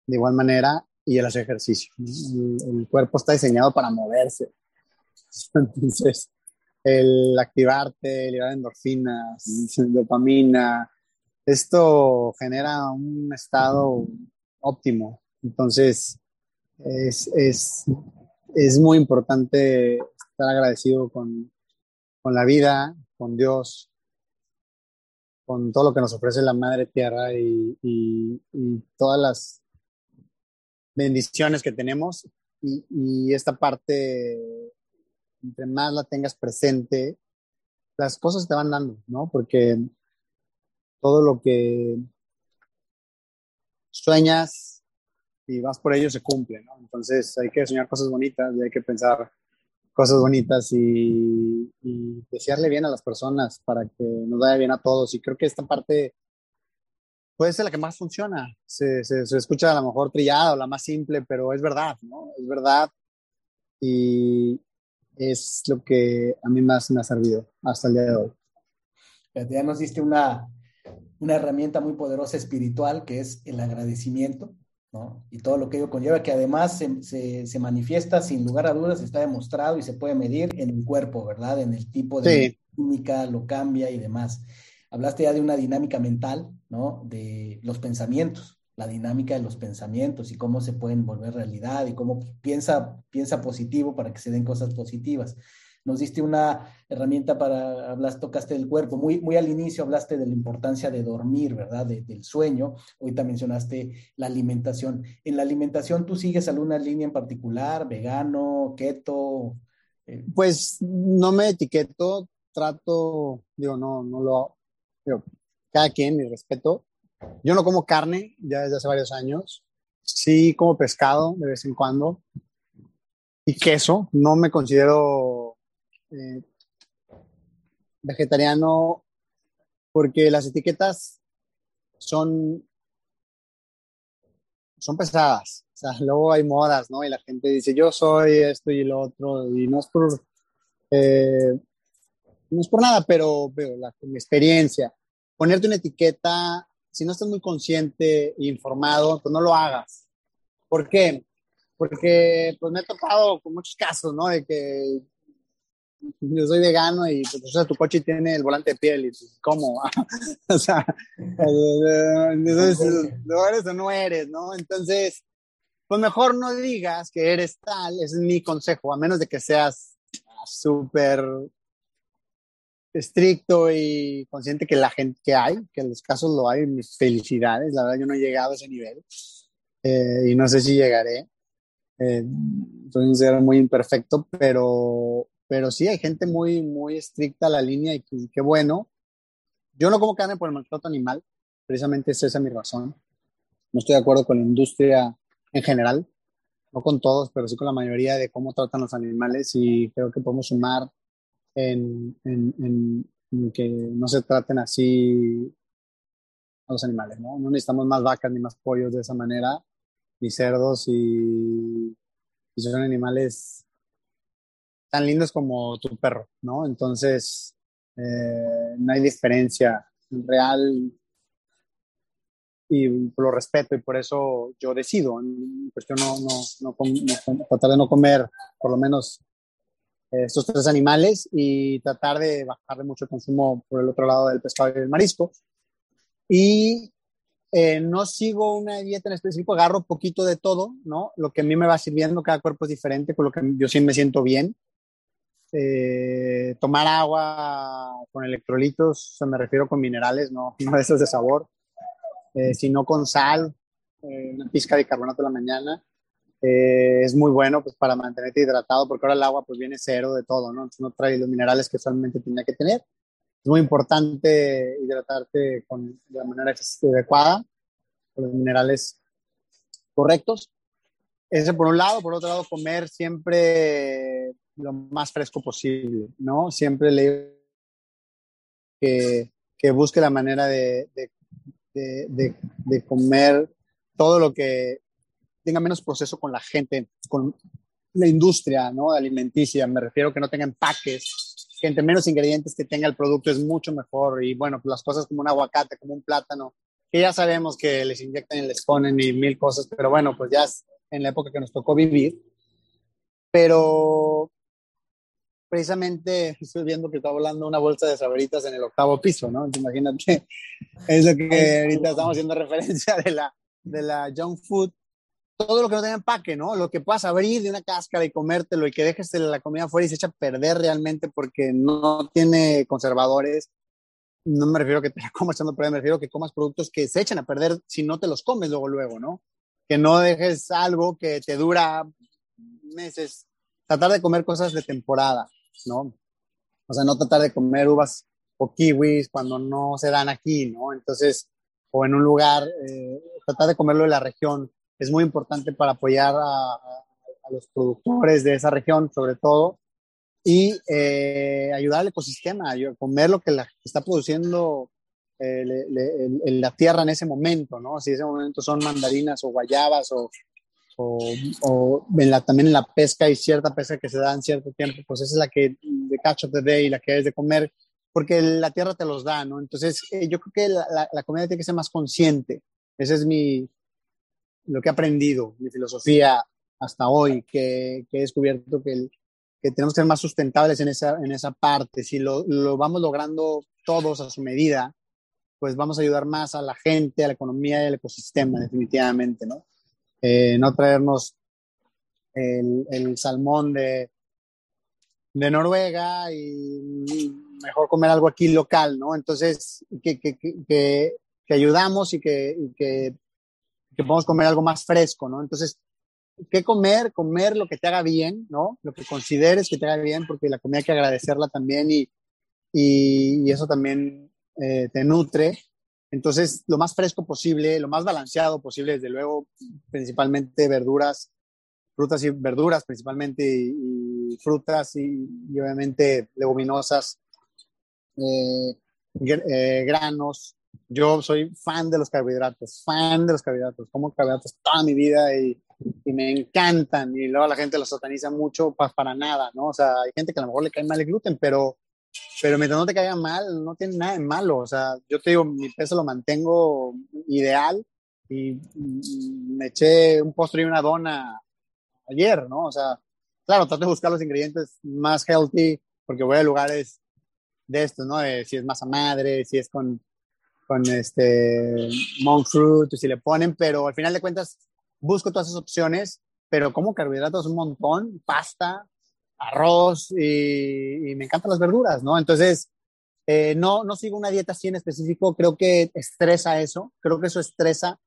De igual manera, y el hacer ejercicio. El, el cuerpo está diseñado para moverse. Entonces, el activarte, liberar endorfinas, dopamina, esto genera un estado óptimo. Entonces, es, muy importante estar agradecido con, la vida, con Dios, con todo lo que nos ofrece la Madre Tierra y, todas las bendiciones que tenemos. Y, y esta parte entre más la tengas presente, las cosas te van dando, ¿no? Porque todo lo que sueñas y vas por ello se cumple, ¿no? Entonces hay que soñar cosas bonitas y hay que pensar cosas bonitas y, desearle bien a las personas para que nos vaya bien a todos. Y creo que esta parte puede ser la que más funciona. Se, se, se escucha a lo mejor trillada o la más simple, pero es verdad, ¿no? Es verdad. Y, es lo que a mí más me ha servido hasta el día de hoy. Ya nos diste una, una herramienta muy poderosa espiritual que es el agradecimiento, ¿no? Y todo lo que ello conlleva, que además se, se, manifiesta sin lugar a dudas, está demostrado y se puede medir en el cuerpo, ¿verdad? En el tipo de química, lo cambia y demás. Hablaste ya de una dinámica mental, ¿no? De los pensamientos la dinámica de los pensamientos y cómo se pueden volver realidad y cómo piensa, piensa positivo para que se den cosas positivas. Nos diste una herramienta para, hablas, tocaste del cuerpo, muy, muy al inicio hablaste de la importancia de dormir, ¿verdad? del sueño, ahorita mencionaste la alimentación. En la alimentación, ¿tú sigues alguna línea en particular, vegano, keto? Eh, pues no me etiqueto, trato, digo, no, no lo, digo, cada quien, mi respeto, yo no como carne ya desde hace varios años. Sí como pescado de vez en cuando y queso. No me considero eh, vegetariano porque las etiquetas son, son pesadas. O sea, luego hay modas, ¿no? Y la gente dice, yo soy esto y lo otro. Y no es por, eh, no es por nada, pero veo la, experiencia. Ponerte una etiqueta si no estás muy consciente e informado, pues no lo hagas. ¿Por qué? porque pues me he topado con muchos casos, ¿no? De que yo soy vegano y pues, o sea, tu coche tiene el volante de piel y pues, ¿cómo? o sea, entonces, ¿no eres o no eres, no? Entonces, pues mejor no digas que eres tal, ese es mi consejo, a menos de que seas súper estricto y consciente que la gente que hay, que en los casos lo hay, mis felicidades, la verdad yo no he llegado a ese nivel eh, y no sé si llegaré. Soy un ser muy imperfecto, pero, pero sí hay gente muy, muy estricta a la línea y, qué bueno. Yo no como carne por el maltrato animal, precisamente esa es mi razón. No estoy de acuerdo con la industria en general, no con todos, pero sí con la mayoría de cómo tratan los animales y creo que podemos sumar en, que no se traten así a los animales, ¿no? No necesitamos más vacas ni más pollos de esa manera, ni cerdos y, son animales tan lindos como tu perro, ¿no? Entonces, eh, no hay diferencia real y lo respeto y por eso yo decido. Pues yo no, tratar de no comer por lo menos estos tres animales y tratar de bajarle mucho el consumo por el otro lado del pescado y del marisco. Y eh, no sigo una dieta en específico, agarro poquito de todo, ¿no? Lo que a mí me va sirviendo, cada cuerpo es diferente, con lo que yo sí me siento bien. Eh, tomar agua con electrolitos, o me refiero con minerales, no, no de esos de sabor eh, sino con sal, eh, una pizca de carbonato en la mañana. Eh, es muy bueno pues, para mantenerte hidratado, porque ahora el agua pues, viene cero de todo, ¿no? no trae los minerales que solamente tenía que tener. Es muy importante hidratarte con, de la manera adecuada, con los minerales correctos. Ese por un lado, por otro lado, comer siempre lo más fresco posible, ¿no? Siempre le que, que busque la manera de, de de, comer todo lo que tenga menos proceso con la gente, con la industria ¿no? alimenticia. Me refiero que no tenga empaques, que entre menos ingredientes que tenga el producto es mucho mejor. Y bueno, pues las cosas como un aguacate, como un plátano, que ya sabemos que les inyectan y les ponen y mil cosas, pero bueno, pues ya es en la época que nos tocó vivir. Pero precisamente estoy viendo que está volando una bolsa de saberitas en el octavo piso, ¿no? Imagínate, es lo que ahorita estamos haciendo referencia de la, de la junk food. Todo lo que no tenga empaque, ¿no? Lo que puedas abrir de una cáscara y comértelo y que dejes la comida fuera y se echa a perder realmente porque no tiene conservadores. No me refiero a que te comas echando me refiero a que comas productos que se echan a perder si no te los comes luego, luego, ¿no? Que no dejes algo que te dura meses. Tratar de comer cosas de temporada ¿no? O sea, no tratar de comer uvas o kiwis cuando no se dan aquí, ¿no? Entonces, o en un lugar, eh, tratar de comerlo de la región es muy importante para apoyar a, los productores de esa región, sobre todo, y eh, ayudar al ecosistema, a comer lo que la, está produciendo eh, la tierra en ese momento, ¿no? Si ese momento son mandarinas o guayabas o, o, también en la pesca hay cierta pesca que se da en cierto tiempo, pues esa es la que de catch of the day, la que es de comer, porque la tierra te los da, ¿no? Entonces, eh, yo creo que la, la, comida tiene que ser más consciente. Ese es mi, lo que he aprendido, mi filosofía hasta hoy, que, que he descubierto que, tenemos que ser más sustentables en esa, en esa parte. Si lo, lo vamos logrando todos a su medida, pues vamos a ayudar más a la gente, a la economía y al ecosistema, definitivamente, ¿no? Eh, no traernos el, salmón de, de, Noruega y mejor comer algo aquí local, ¿no? Entonces, que, que, que, ayudamos y que, que podemos comer algo más fresco, ¿no? Entonces, ¿qué comer? Comer lo que te haga bien, ¿no? Lo que consideres que te haga bien, porque la comida hay que agradecerla también y, y, y eso también eh, te nutre. Entonces, lo más fresco posible, lo más balanceado posible, desde luego, principalmente verduras, frutas y verduras principalmente, y, frutas y, obviamente leguminosas, eh, eh, granos. Yo soy fan de los carbohidratos, fan de los carbohidratos, como carbohidratos toda mi vida y, me encantan. Y luego la gente los sataniza mucho para, para nada, ¿no? O sea, hay gente que a lo mejor le cae mal el gluten, pero pero mientras no te caiga mal, no tiene nada de malo. O sea, yo te digo, mi peso lo mantengo ideal y me eché un postre y una dona ayer, ¿no? O sea, claro, trato de buscar los ingredientes más healthy porque voy a lugares de estos, ¿no? De si es masa madre, si es con, con este monk fruit, si le ponen, pero al final de cuentas busco todas esas opciones, pero como carbohidratos un montón, pasta, arroz y, me encantan las verduras, ¿no? Entonces, eh, no, no sigo una dieta así en específico, creo que estresa eso, creo que eso estresa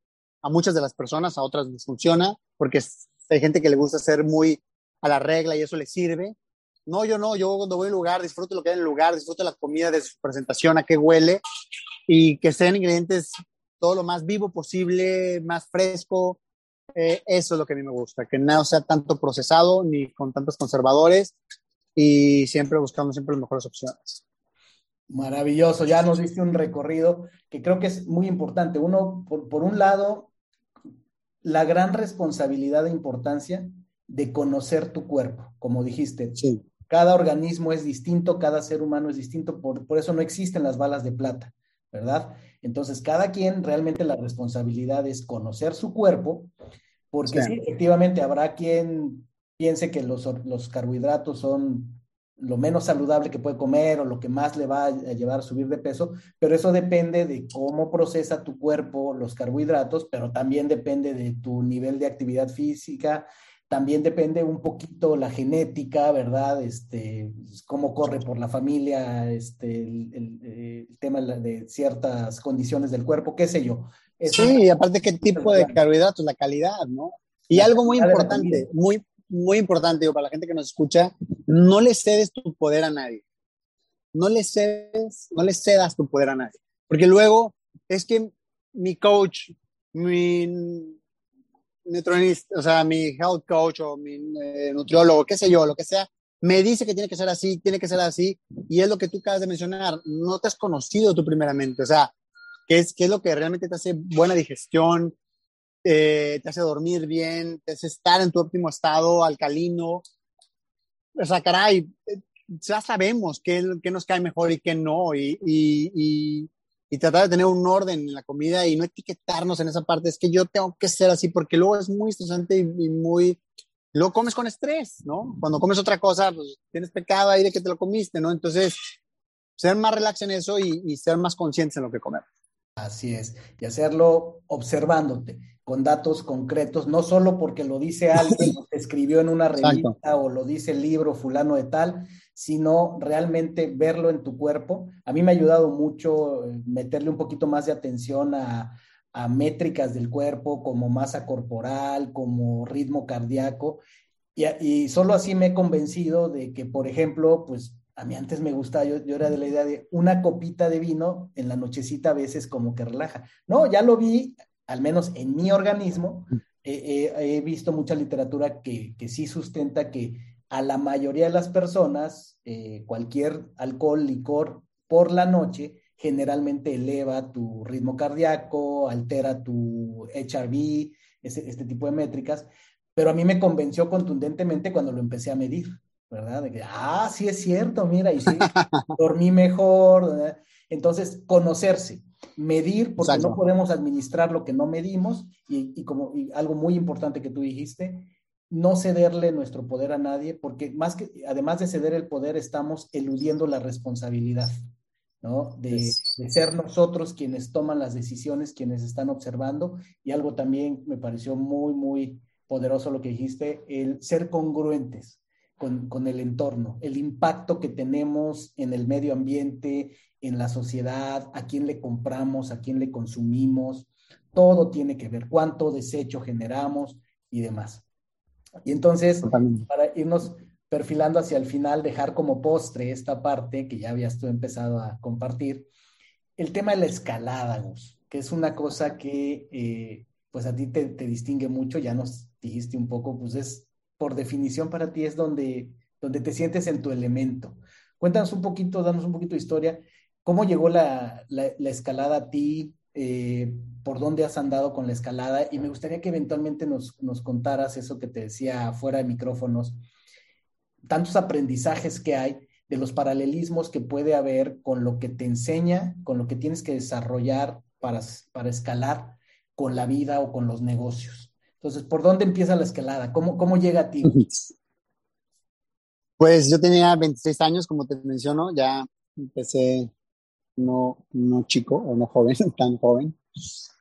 a muchas de las personas, a otras les funciona, porque hay gente que le gusta ser muy a la regla y eso le sirve. No, yo no, yo cuando voy a un lugar disfruto lo que hay en el lugar, disfruto la comida, de su presentación, a qué huele y que sean ingredientes todo lo más vivo posible, más fresco. Eh, eso es lo que a mí me gusta, que no sea tanto procesado ni con tantos conservadores y siempre buscando siempre las mejores opciones. Maravilloso, ya nos diste un recorrido que creo que es muy importante. Uno, por, por un lado, la gran responsabilidad e importancia de conocer tu cuerpo, como dijiste. Sí. Cada organismo es distinto, cada ser humano es distinto, por, por eso no existen las balas de plata, ¿verdad? Entonces, cada quien realmente la responsabilidad es conocer su cuerpo, porque sí, efectivamente habrá quien piense que los, los carbohidratos son lo menos saludable que puede comer o lo que más le va a llevar a subir de peso, pero eso depende de cómo procesa tu cuerpo los carbohidratos, pero también depende de tu nivel de actividad física, también depende un poquito la genética, ¿verdad? Este, cómo corre por la familia, este, el, eh, tema de ciertas condiciones del cuerpo, qué sé yo. sí, y aparte qué tipo de carbohidratos, la calidad, ¿no? Y algo muy importante, muy, muy importante digo, para la gente que nos escucha, no le cedes tu poder a nadie. No le cedes, no le cedas tu poder a nadie. Porque luego es que mi coach, mi nutricionista, o sea, mi health coach o mi eh, nutriólogo, qué sé yo, lo que sea, me dice que tiene que ser así, tiene que ser así, y es lo que tú acabas de mencionar, no te has conocido tú primeramente, o sea, qué es, qué es lo que realmente te hace buena digestión, eh, te hace dormir bien, te hace estar en tu óptimo estado alcalino, o sea, caray, eh, ya sabemos qué, qué nos cae mejor y qué no, y, y y tratar de tener un orden en la comida y no etiquetarnos en esa parte. Es que yo tengo que ser así porque luego es muy estresante y, muy... Luego comes con estrés, ¿no? Cuando comes otra cosa, pues tienes pecado ahí de que te lo comiste, ¿no? Entonces, ser más relax en eso y, y ser más conscientes en lo que comer. Así es, y hacerlo observándote con datos concretos, no solo porque lo dice alguien o te escribió en una revista o lo dice el libro fulano de tal, sino realmente verlo en tu cuerpo. A mí me ha ayudado mucho eh, meterle un poquito más de atención a, métricas del cuerpo, como masa corporal, como ritmo cardíaco, y, y, solo así me he convencido de que, por ejemplo, pues a mí antes me gustaba, yo, yo, era de la idea de una copita de vino en la nochecita a veces como que relaja. No, ya lo vi, al menos en mi organismo, mm. he visto mucha literatura que, que sí sustenta que a la mayoría de las personas, eh, cualquier alcohol, licor por la noche, generalmente eleva tu ritmo cardíaco, altera tu HRV, este tipo de métricas, pero a mí me convenció contundentemente cuando lo empecé a medir, ¿verdad? De que, ah, sí es cierto, mira, y sí, dormí mejor. Entonces, conocerse, medir, porque no podemos administrar lo que no medimos, y, y como y algo muy importante que tú dijiste, no cederle nuestro poder a nadie, porque más que, además de ceder el poder, estamos eludiendo la responsabilidad, ¿no? De, ser nosotros quienes toman las decisiones, quienes están observando, y algo también me pareció muy, muy poderoso lo que dijiste, el ser congruentes con, con el entorno, el impacto que tenemos en el medio ambiente, en la sociedad, a quién le compramos, a quién le consumimos, todo tiene que ver, cuánto desecho generamos y demás. Y entonces, para irnos perfilando hacia el final, dejar como postre esta parte que ya habías tú empezado a compartir, el tema de la escalada, Gus, que es una cosa que eh, pues a ti te, distingue mucho, ya nos dijiste un poco, pues es por definición para ti es donde, donde te sientes en tu elemento. Cuéntanos un poquito, danos un poquito de historia, ¿cómo llegó la, la escalada a ti? Eh, por dónde has andado con la escalada y me gustaría que eventualmente nos, nos contaras eso que te decía fuera de micrófonos, tantos aprendizajes que hay de los paralelismos que puede haber con lo que te enseña, con lo que tienes que desarrollar para, para escalar con la vida o con los negocios. Entonces, ¿por dónde empieza la escalada? ¿Cómo, cómo llega a ti? Pues yo tenía 26 años, como te menciono, ya empecé no, no chico o no joven, tan joven.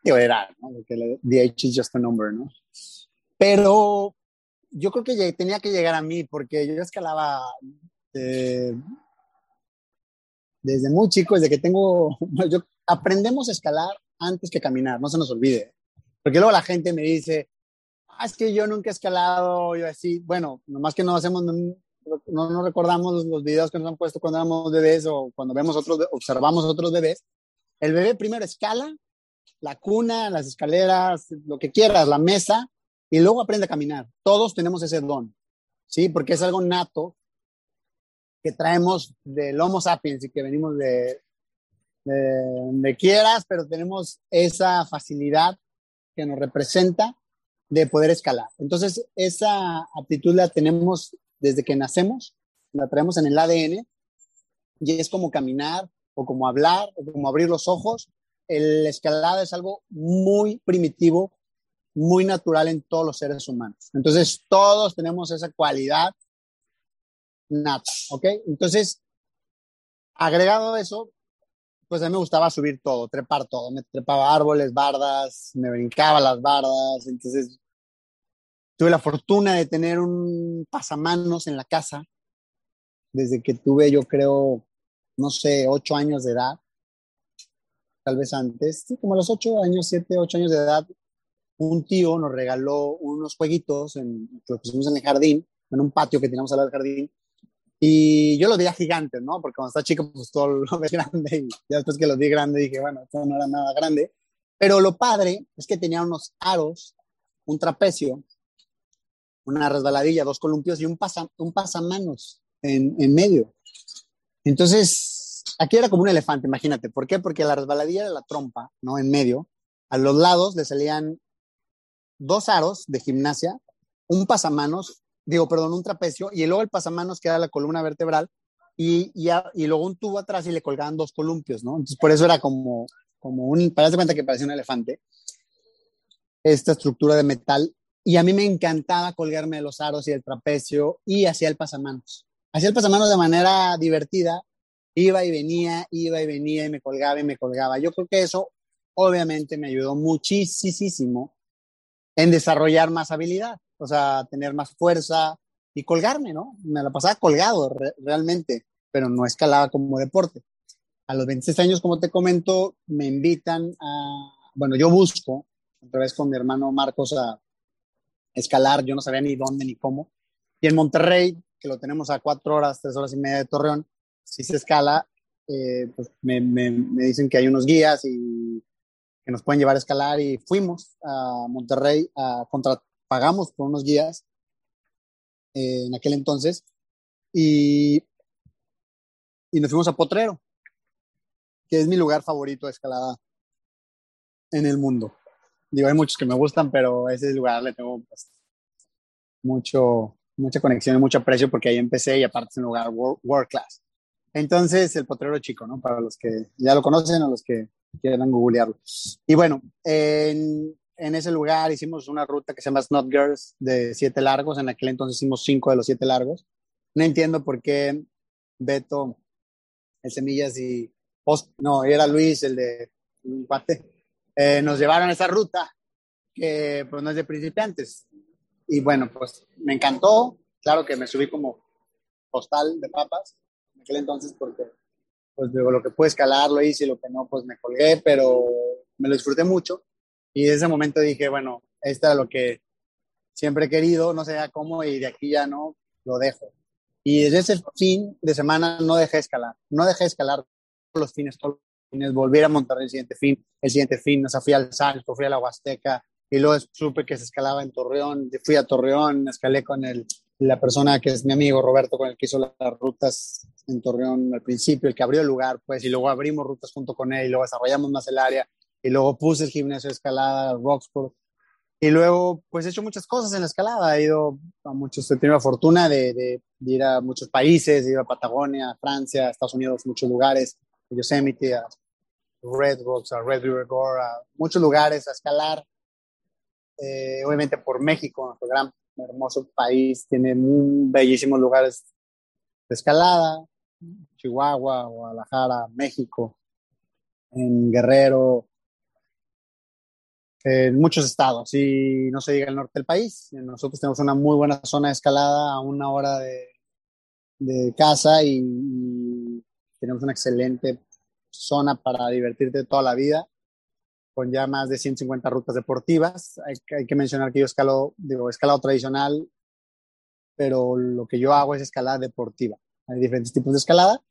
Digo, era, ¿no? Porque age is just a number, ¿no? Pero yo creo que tenía que llegar a mí porque yo escalaba eh, desde muy chico, desde que tengo, yo, aprendemos a escalar antes que caminar, no se nos olvide. Porque luego la gente me dice, ah, es que yo nunca he escalado, yo así, bueno, nomás que no hacemos, no, no recordamos los videos que nos han puesto cuando éramos bebés o cuando vemos otros, observamos otros bebés. El bebé primero escala la cuna, las escaleras, lo que quieras, la mesa, y luego aprende a caminar. Todos tenemos ese don, ¿sí? Porque es algo nato que traemos del Homo sapiens y que venimos de, donde quieras, pero tenemos esa facilidad que nos representa de poder escalar. Entonces, esa aptitud la tenemos desde que nacemos, la traemos en el ADN y es como caminar o como hablar o como abrir los ojos. El escalada es algo muy primitivo muy natural en todos los seres humanos. Entonces, todos tenemos esa cualidad nata, ¿ok? Entonces, agregado a eso, pues a mí me gustaba subir todo, trepar todo. Me trepaba árboles, bardas, me brincaba las bardas. Entonces, tuve la fortuna de tener un pasamanos en la casa desde que tuve, yo creo, no sé, ocho años de edad, tal vez antes, sí, como a los ocho años, siete, ocho años de edad, un tío nos regaló unos jueguitos en, que los pusimos en el jardín, en un patio que teníamos al lado del jardín, y yo los veía gigantes, ¿no? Porque cuando estaba chico, pues todo lo ves grande, y ya después que los vi grande dije, bueno, esto no era nada grande, pero lo padre es que tenía unos aros, un trapecio, una resbaladilla, dos columpios y un, pasa, un pasamanos en, en medio. Entonces, aquí era como un elefante, imagínate. ¿Por qué? Porque la resbaladilla era la trompa, ¿no? En medio. A los lados le salían dos aros de gimnasia, un pasamanos, digo, perdón, un trapecio, y luego el pasamanos que era la columna vertebral, y, y, luego un tubo atrás y le colgaban dos columpios, ¿no? Entonces, por eso era como, como un, para cuenta que parecía un elefante, esta estructura de metal, y a mí me encantaba colgarme de los aros y el trapecio, y hacía el pasamanos. Hacía el pasamanos de manera divertida, iba y venía, iba y venía, y me colgaba y me colgaba. Yo creo que eso obviamente me ayudó muchísimo en desarrollar más habilidad, o sea, tener más fuerza y colgarme, ¿no? Me la pasaba colgado realmente, pero no escalaba como deporte. A los 26 años, como te comento, me invitan a, bueno, yo busco, otra vez con mi hermano Marcos, a escalar, yo no sabía ni dónde ni cómo. Y en Monterrey, que lo tenemos a cuatro horas, tres horas y media de Torreón, si se escala, eh, pues me, me, me, dicen que hay unos guías y que nos pueden llevar a escalar y fuimos a Monterrey, a contra, pagamos por unos guías eh, en aquel entonces y, y nos fuimos a Potrero, que es mi lugar favorito de escalada en el mundo. Digo, hay muchos que me gustan, pero ese lugar le tengo pues, mucho, mucha conexión y mucho aprecio porque ahí empecé y aparte es un lugar world class. Entonces, el Potrero Chico, ¿no? Para los que ya lo conocen o los que quieran googlearlo. Y bueno, en, ese lugar hicimos una ruta que se llama Snot Girls de siete largos. En aquel entonces hicimos cinco de los siete largos. No entiendo por qué Beto, el Semillas y no, era Luis, el de empate, eh, nos llevaron a esa ruta que pues no es de principiantes. Y bueno, pues me encantó. Claro que me subí como postal de papas en aquel entonces porque pues digo, lo que pude escalar lo hice y lo que no, pues me colgué, pero me lo disfruté mucho. Y en ese momento dije, bueno, esto era lo que siempre he querido, no sé cómo, y de aquí ya no, lo dejo. Y desde ese fin de semana no dejé escalar, no dejé escalar los fines, todos los fines, volví a montar el siguiente fin, el siguiente fin, o sea, fui al Salto, fui a la Huasteca, y luego supe que se escalaba en Torreón, fui a Torreón, escalé con el, la persona que es mi amigo Roberto, con el que hizo las rutas en Torreón al principio, el que abrió el lugar, pues, y luego abrimos rutas junto con él, y luego desarrollamos más el área, y luego puse el gimnasio de escalada, Roxford, y luego, pues, he hecho muchas cosas en la escalada, he ido a muchos, he tenido la fortuna de, de, ir a muchos países, he ido a Patagonia, a Francia, a Estados Unidos, muchos lugares, a Yosemite, a Red Rocks, a Red River Gore, a muchos lugares a escalar, eh, obviamente por México, nuestro gran, hermoso país, tiene bellísimos lugares de escalada, Chihuahua, Guadalajara, México, en Guerrero, en muchos estados y no se diga el norte del país. Nosotros tenemos una muy buena zona de escalada a una hora de, de casa y, tenemos una excelente zona para divertirte toda la vida con ya más de 150 rutas deportivas. Hay, hay, que mencionar que yo escalo, digo, escalado tradicional, pero lo que yo hago es escalada deportiva. Hay diferentes tipos de escalada.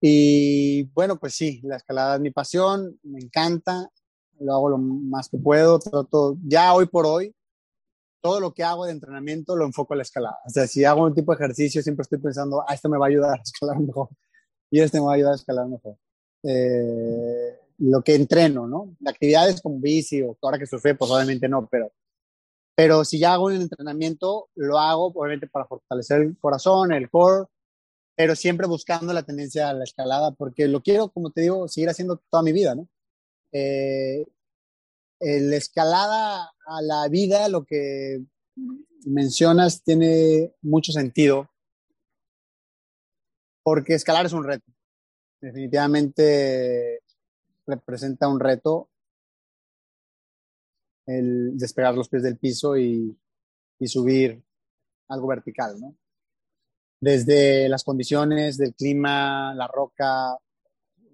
Y bueno, pues sí, la escalada es mi pasión, me encanta, lo hago lo más que puedo, trato, ya hoy por hoy, todo lo que hago de entrenamiento lo enfoco en la escalada. O sea, si hago un tipo de ejercicio, siempre estoy pensando, ah, esto me va a ayudar a escalar mejor y este me va a ayudar a escalar mejor. Eh, lo que entreno, ¿no? Actividades como bici o ahora que surfe, pues obviamente no, pero, pero si ya hago un entrenamiento, lo hago obviamente para fortalecer el corazón, el core, pero siempre buscando la tendencia a la escalada, porque lo quiero, como te digo, seguir haciendo toda mi vida, ¿no? Eh, la escalada a la vida, lo que mencionas, tiene mucho sentido, porque escalar es un reto. Definitivamente representa un reto el despegar los pies del piso y, subir algo vertical, ¿no? Desde las condiciones del clima, la roca,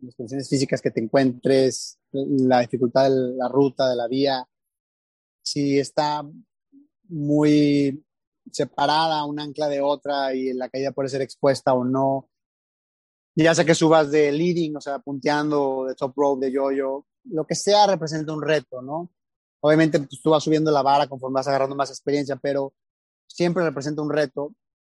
las condiciones físicas que te encuentres, la dificultad de la ruta, de la vía, si está muy separada una ancla de otra y la caída puede ser expuesta o no. Ya sea que subas de leading, o sea, punteando, de top rope, de yo-yo, lo que sea representa un reto, ¿no? Obviamente pues, tú vas subiendo la vara conforme vas agarrando más experiencia, pero siempre representa un reto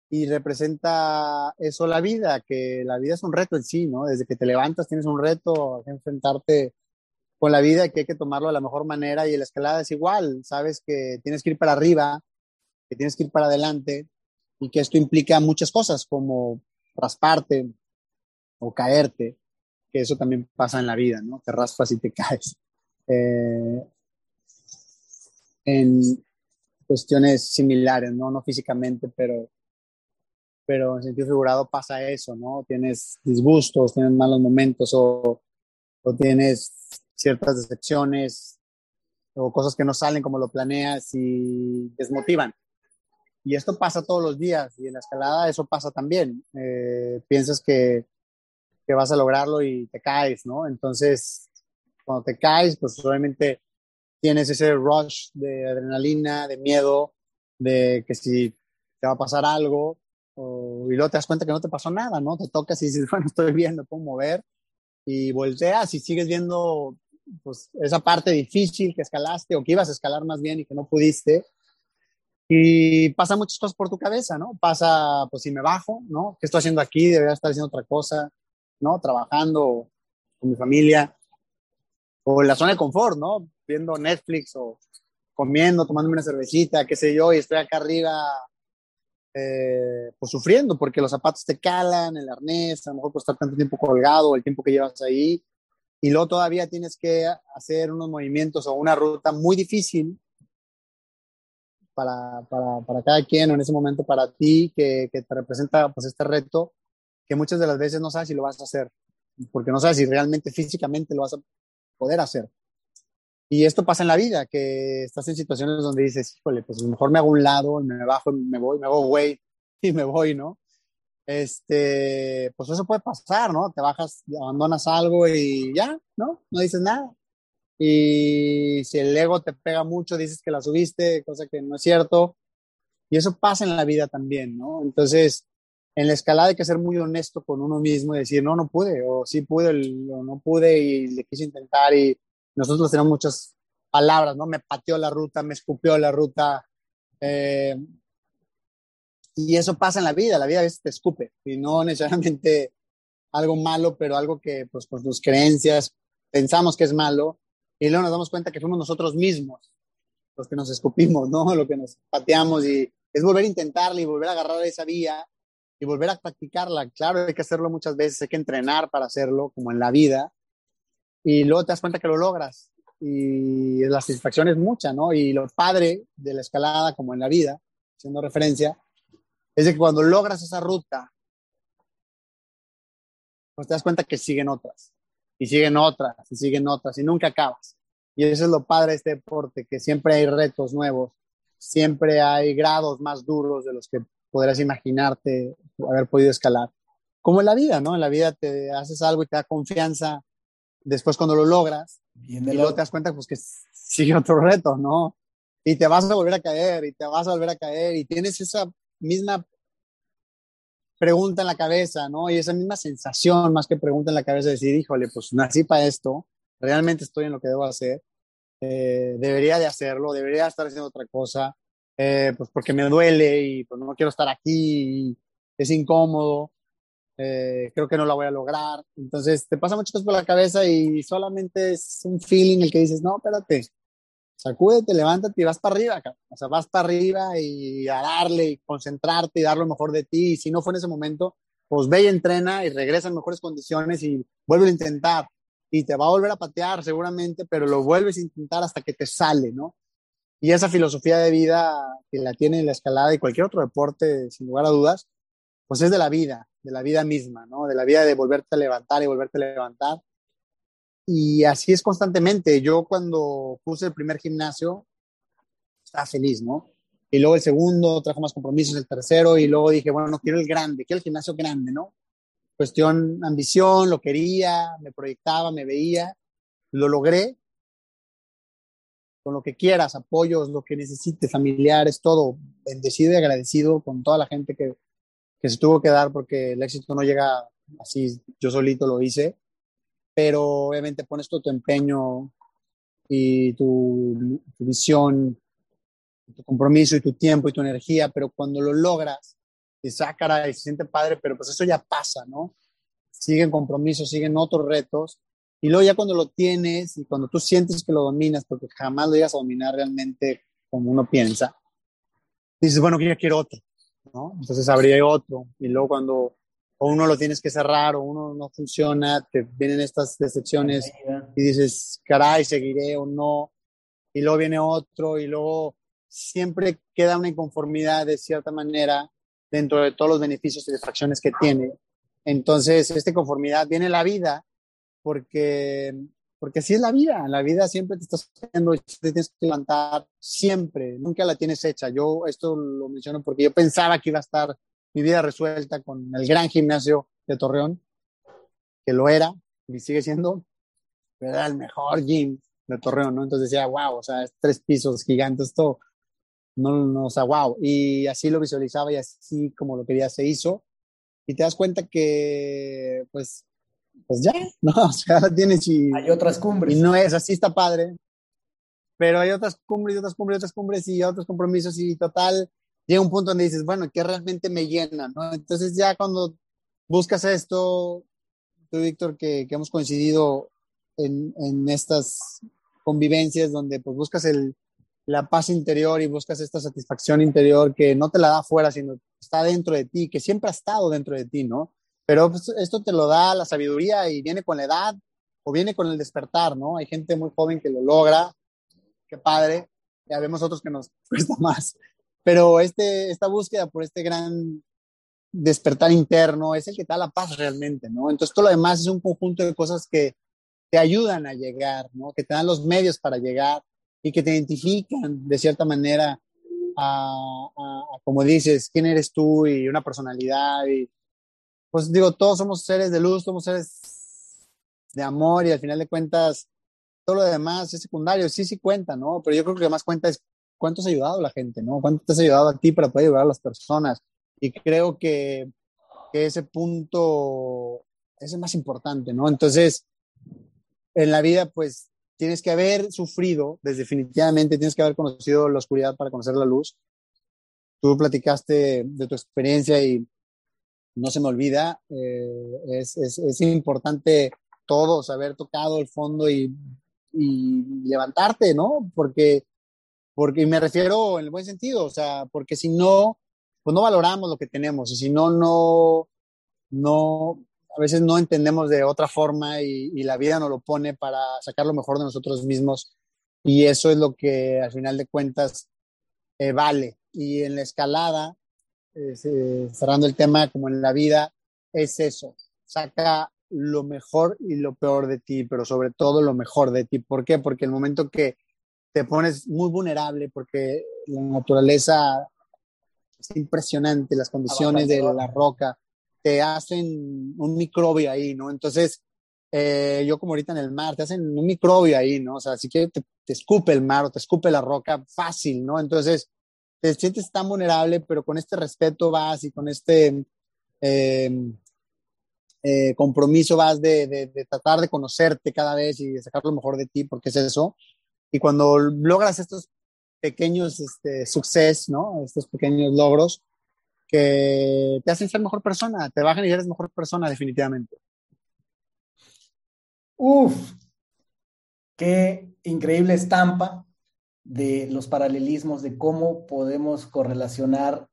y representa eso la vida, que la vida es un reto en sí, ¿no? Desde que te levantas tienes un reto a enfrentarte con la vida que hay que tomarlo de la mejor manera y la escalada es igual, sabes que tienes que ir para arriba, que tienes que ir para adelante y que esto implica muchas cosas como rasparte o caerte, que eso también pasa en la vida, ¿no? Te raspas y te caes. Eh, en cuestiones similares, ¿no? No físicamente, pero, pero en sentido figurado pasa eso, ¿no? Tienes disgustos, tienes malos momentos o, o tienes ciertas decepciones o cosas que no salen como lo planeas y desmotivan. Y esto pasa todos los días y en la escalada eso pasa también. Eh, piensas que, que, vas a lograrlo y te caes, ¿no? Entonces, cuando te caes, pues obviamente tienes ese rush de adrenalina, de miedo, de que si te va a pasar algo, o, y luego te das cuenta que no te pasó nada, ¿no? Te tocas y dices, bueno, estoy bien, me puedo mover, y volteas y sigues viendo pues, esa parte difícil que escalaste o que ibas a escalar más bien y que no pudiste. Y pasa muchas cosas por tu cabeza, ¿no? Pasa, pues si me bajo, ¿no? ¿Qué estoy haciendo aquí? Debería estar haciendo otra cosa, ¿no? Trabajando con mi familia. O en la zona de confort, ¿no? Viendo Netflix o comiendo, tomándome una cervecita, qué sé yo, y estoy acá arriba, eh, pues sufriendo, porque los zapatos te calan, el arnés, a lo mejor por estar tanto tiempo colgado, el tiempo que llevas ahí, y luego todavía tienes que hacer unos movimientos o una ruta muy difícil para, para, para cada quien en ese momento para ti que, que, te representa pues este reto que muchas de las veces no sabes si lo vas a hacer porque no sabes si realmente físicamente lo vas a poder hacer. Y esto pasa en la vida, que estás en situaciones donde dices, híjole, pues mejor me hago un lado, me bajo, me voy, me hago güey y me voy, ¿no? este, pues eso puede pasar, ¿no? Te bajas, abandonas algo y ya, ¿no? No dices nada. Y si el ego te pega mucho, dices que la subiste, cosa que no es cierto. Y eso pasa en la vida también, ¿no? Entonces, en la escalada hay que ser muy honesto con uno mismo y decir, no, no pude, o sí pude, o no pude y le quise intentar. Y nosotros tenemos muchas palabras, ¿no? Me pateó la ruta, me escupió la ruta, eh, y eso pasa en la vida, la vida a veces te escupe, y no necesariamente algo malo, pero algo que pues por tus creencias pensamos que es malo, y luego nos damos cuenta que fuimos nosotros mismos los que nos escupimos, ¿no? Lo que nos pateamos, y es volver a intentarla y volver a agarrar esa vía y volver a practicarla. Claro, hay que hacerlo muchas veces, hay que entrenar para hacerlo, como en la vida, y luego te das cuenta que lo logras. y la satisfacción es mucha, ¿no? Y lo padre de la escalada, como en la vida, haciendo referencia, es de que cuando logras esa ruta, pues te das cuenta que siguen otras, y siguen otras, y siguen otras, y nunca acabas. Y eso es lo padre de este deporte, que siempre hay retos nuevos, siempre hay grados más duros de los que podrías imaginarte haber podido escalar. Como en la vida, ¿no? En la vida te haces algo y te da confianza. Después cuando lo logras, y luego te das cuenta pues que sigue otro reto, ¿no? Y te vas a volver a caer, y te vas a volver a caer, y tienes esa misma pregunta en la cabeza, ¿no? Y esa misma sensación, más que pregunta en la cabeza, de decir, híjole, pues nací para esto, realmente estoy en lo que debo hacer, eh, debería de hacerlo, debería estar haciendo otra cosa, eh, pues porque me duele y pues no quiero estar aquí, es incómodo, eh, creo que no la voy a lograr. Entonces te pasa muchas cosas por la cabeza y solamente es un feeling el que dices, no, espérate, sacúdete, levántate y vas para arriba, o sea, vas para arriba y a darle y concentrarte y dar lo mejor de ti. Y si no fue en ese momento, pues ve y entrena y regresa en mejores condiciones y vuelve a intentar. Y te va a volver a patear seguramente, pero lo vuelves a intentar hasta que te sale, ¿no? Y esa filosofía de vida que la tiene la escalada y cualquier otro deporte, sin lugar a dudas, pues es de la vida, de la vida misma, ¿no? De la vida de volverte a levantar y volverte a levantar. Y así es constantemente. Yo cuando puse el primer gimnasio, estaba feliz, ¿no? Y luego el segundo trajo más compromisos, el tercero, y luego dije, bueno, no quiero el grande, quiero el gimnasio grande, ¿no? Cuestión ambición, lo quería, me proyectaba, me veía, lo logré con lo que quieras, apoyos, lo que necesites, familiares, todo, bendecido y agradecido con toda la gente que, que se tuvo que dar porque el éxito no llega así, yo solito lo hice, pero obviamente pones todo tu empeño y tu, visión, tu compromiso y tu tiempo y tu energía, pero cuando lo logras, te saca y se siente padre, pero pues eso ya pasa, ¿no? Siguen compromisos, siguen otros retos y luego ya cuando lo tienes y cuando tú sientes que lo dominas, porque jamás lo llegas a dominar realmente como uno piensa, dices, bueno, que ya quiero otro, ¿no? Entonces habría otro. Y luego cuando o uno lo tienes que cerrar o uno no funciona, te vienen estas decepciones y dices, caray, seguiré o no. Y luego viene otro y luego siempre queda una inconformidad de cierta manera dentro de todos los beneficios y distracciones que tiene. Entonces, esta conformidad viene la vida porque, porque así es la vida. La vida siempre te estás haciendo te tienes que levantar siempre, nunca la tienes hecha. Yo esto lo menciono porque yo pensaba que iba a estar mi vida resuelta con el gran gimnasio de Torreón, que lo era y sigue siendo, era el mejor gym de Torreón, ¿no? Entonces decía, wow, o sea, es tres pisos gigantes, todo. No, no, o sea, wow. Y así lo visualizaba y así como lo quería se hizo. Y te das cuenta que, pues, pues ya, ¿no? O sea, tienes y... Hay otras cumbres. Y no es, así está padre. Pero hay otras cumbres y otras cumbres y otras cumbres y otros compromisos y total, llega un punto donde dices, bueno, ¿qué realmente me llena? ¿no? Entonces ya cuando buscas esto, tú, Víctor, que, que hemos coincidido en, en, estas convivencias donde pues buscas el, la paz interior y buscas esta satisfacción interior que no te la da afuera, sino está dentro de ti, que siempre ha estado dentro de ti, ¿no? Pero pues, esto te lo da la sabiduría y viene con la edad o viene con el despertar, ¿no? Hay gente muy joven que lo logra, qué padre, ya vemos otros que nos cuesta más, pero este, esta búsqueda por este gran despertar interno es el que da la paz realmente, ¿no? Entonces todo lo demás es un conjunto de cosas que te ayudan a llegar, ¿no? Que te dan los medios para llegar y que te identifican de cierta manera a como dices, quién eres tú y una personalidad y pues digo, todos somos seres de luz, somos seres de amor y al final de cuentas todo lo demás es secundario, sí, sí cuenta, ¿no? Pero yo creo que lo que más cuenta es cuánto has ayudado a la gente, ¿no? Cuánto te has ayudado a ti para poder ayudar a las personas. Y creo que, que ese punto es el más importante, ¿no? Entonces, en la vida, pues tienes que haber sufrido, desde definitivamente tienes que haber conocido la oscuridad para conocer la luz. Tú platicaste de tu experiencia y no se me olvida, eh, es, es, importante todos haber tocado el fondo y, y, levantarte, ¿no? Porque, porque me refiero en el buen sentido, o sea, porque si no, pues no valoramos lo que tenemos y si no, no, no, a veces no entendemos de otra forma y, la vida nos lo pone para sacar lo mejor de nosotros mismos y eso es lo que al final de cuentas eh, vale. Y en la escalada, eh, cerrando el tema como en la vida, es eso, saca lo mejor y lo peor de ti, pero sobre todo lo mejor de ti. ¿Por qué? Porque el momento que te pones muy vulnerable, porque la naturaleza es impresionante, las condiciones de la roca te hacen un microbio ahí, ¿no? Entonces, eh, yo como ahorita en el mar, te hacen un microbio ahí, ¿no? O sea, si quieres te, escupe el mar o te escupe la roca fácil, ¿no? Entonces, te sientes tan vulnerable, pero con este respeto vas y con este eh, eh, compromiso vas de, tratar de conocerte cada vez y de sacar lo mejor de ti, porque es eso. Y cuando logras estos pequeños este, sucesos, ¿no? Estos pequeños logros que te hacen ser mejor persona, te bajan y eres mejor persona definitivamente. Uf, qué increíble estampa de los paralelismos de cómo podemos correlacionar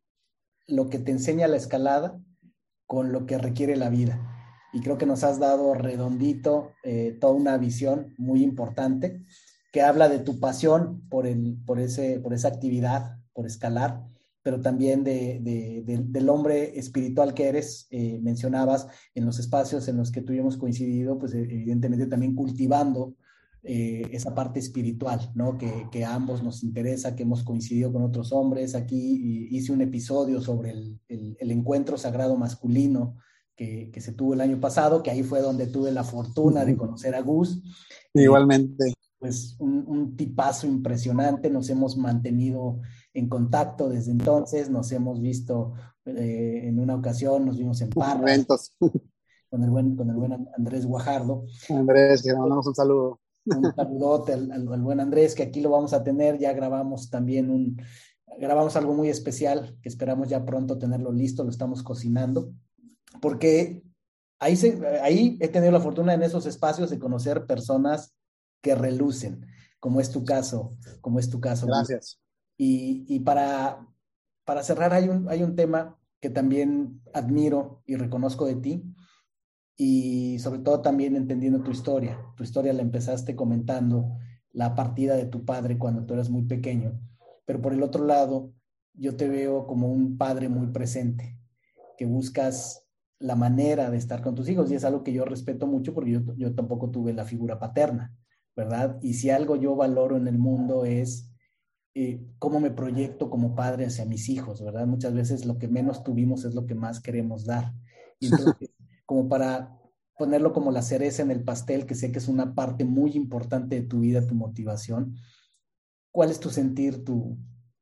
lo que te enseña la escalada con lo que requiere la vida. Y creo que nos has dado redondito eh, toda una visión muy importante que habla de tu pasión por, el, por, ese, por esa actividad, por escalar, pero también de, del hombre espiritual que eres, eh, mencionabas en los espacios en los que tuvimos coincidido, pues evidentemente también cultivando eh, esa parte espiritual, ¿no? Que, que, a ambos nos interesa, que hemos coincidido con otros hombres. Aquí hice un episodio sobre el, el, el encuentro sagrado masculino que, se tuvo el año pasado, que ahí fue donde tuve la fortuna de conocer a Gus. Igualmente. Pues un, tipazo impresionante, nos hemos mantenido en contacto desde entonces, nos hemos visto eh, en una ocasión, nos vimos en Parra. Con el buen, con el buen Andrés Guajardo. Andrés, le mandamos un saludo. Un saludote al, al, buen Andrés, que aquí lo vamos a tener, ya grabamos también un, grabamos algo muy especial, que esperamos ya pronto tenerlo listo, lo estamos cocinando porque ahí, ahí he tenido la fortuna en esos espacios de conocer personas que relucen, como es tu caso, como es tu caso. Gracias. Y, para, para cerrar, hay un, hay un tema que también admiro y reconozco de ti, y sobre todo también entendiendo tu historia. Tu historia la empezaste comentando la partida de tu padre cuando tú eras muy pequeño, pero por el otro lado, yo te veo como un padre muy presente, que buscas la manera de estar con tus hijos y es algo que yo respeto mucho porque yo, tampoco tuve la figura paterna, ¿verdad? Y si algo yo valoro en el mundo es eh, cómo me proyecto como padre hacia mis hijos, ¿verdad? Muchas veces lo que menos tuvimos es lo que más queremos dar. Y entonces, como para ponerlo como la cereza en el pastel, que sé que es una parte muy importante de tu vida, tu motivación, ¿cuál es tu sentir, tu,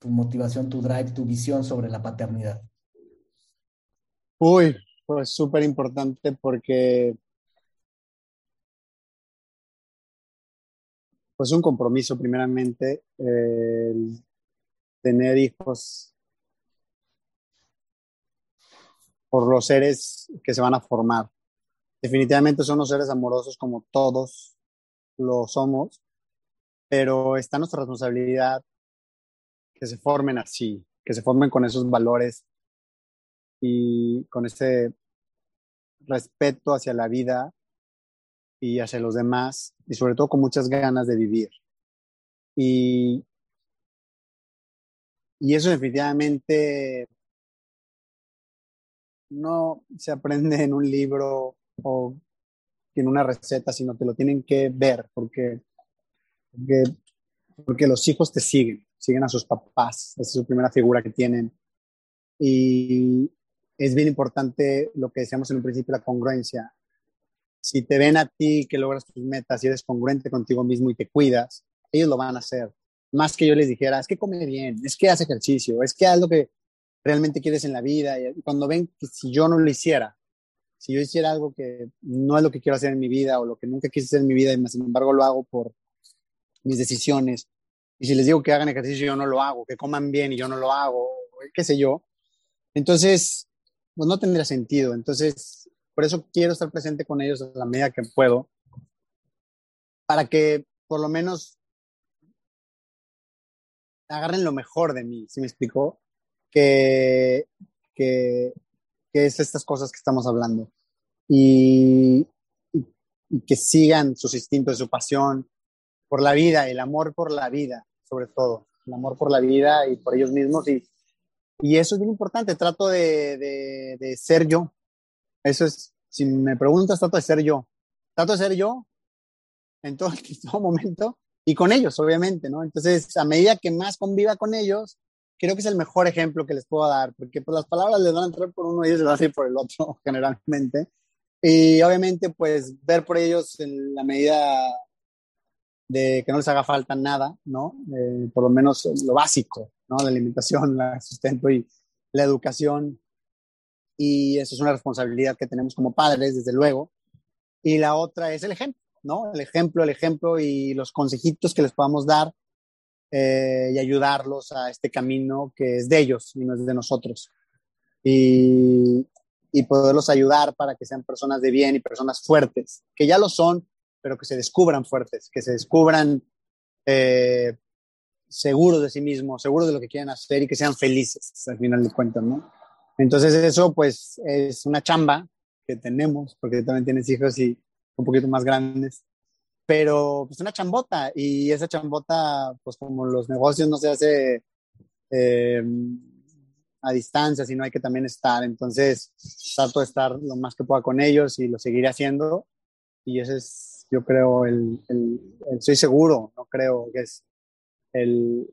motivación, tu drive, tu visión sobre la paternidad? Uy, pues súper importante porque pues un compromiso primeramente, tener hijos por los seres que se van a formar. Definitivamente son los seres amorosos como todos lo somos, pero está nuestra responsabilidad que se formen así, que se formen con esos valores y con ese respeto hacia la vida y hacia los demás y sobre todo con muchas ganas de vivir. Y, y eso definitivamente no se aprende en un libro o en una receta, sino que lo tienen que ver porque, porque, los hijos te siguen, siguen a sus papás, es su primera figura que tienen. Y, es bien importante lo que decíamos en un principio, la congruencia. Si te ven a ti que logras tus metas y eres congruente contigo mismo y te cuidas, ellos lo van a hacer. Más que yo les dijera, es que come bien, es que hace ejercicio, es que haz lo que realmente quieres en la vida. Y cuando ven que si yo no lo hiciera, si yo hiciera algo que no es lo que quiero hacer en mi vida o lo que nunca quise hacer en mi vida y sin embargo lo hago por mis decisiones, y si les digo que hagan ejercicio yo no lo hago, que coman bien y yo no lo hago, qué sé yo, entonces pues no tendría sentido. Entonces, por eso quiero estar presente con ellos a la medida que puedo, para que por lo menos agarren lo mejor de mí, ¿sí me explicó? Que, que, que es estas cosas que estamos hablando. y, que sigan sus instintos, su pasión por la vida, el amor por la vida, sobre todo, el amor por la vida y por ellos mismos. Y, y eso es bien importante, trato de, de, de ser yo. Eso es, si me preguntas, trato de ser yo. Trato de ser yo en todo, en todo momento y con ellos, obviamente, ¿no? Entonces, a medida que más conviva con ellos, creo que es el mejor ejemplo que les puedo dar, porque pues, las palabras les van a entrar por uno y les van a ir por el otro, generalmente. Y obviamente, pues, ver por ellos en la medida de que no les haga falta nada, ¿no? Eh, por lo menos lo básico, ¿no? La alimentación, el sustento y la educación. Y eso es una responsabilidad que tenemos como padres, desde luego. Y la otra es el ejemplo, ¿no? El ejemplo, el ejemplo y los consejitos que les podamos dar eh, y ayudarlos a este camino que es de ellos y no es de nosotros. Y, y poderlos ayudar para que sean personas de bien y personas fuertes, que ya lo son, pero que se descubran fuertes, que se descubran eh, seguros de sí mismos, seguros de lo que quieren hacer y que sean felices al final de cuentas, ¿no? Entonces eso pues es una chamba que tenemos, porque también tienes hijos y un poquito más grandes, pero pues una chambota y esa chambota pues como los negocios no se hace eh, a distancia, sino hay que también estar, entonces trato de estar lo más que pueda con ellos y lo seguiré haciendo y ese es yo creo el, el, estoy seguro, no creo que es el,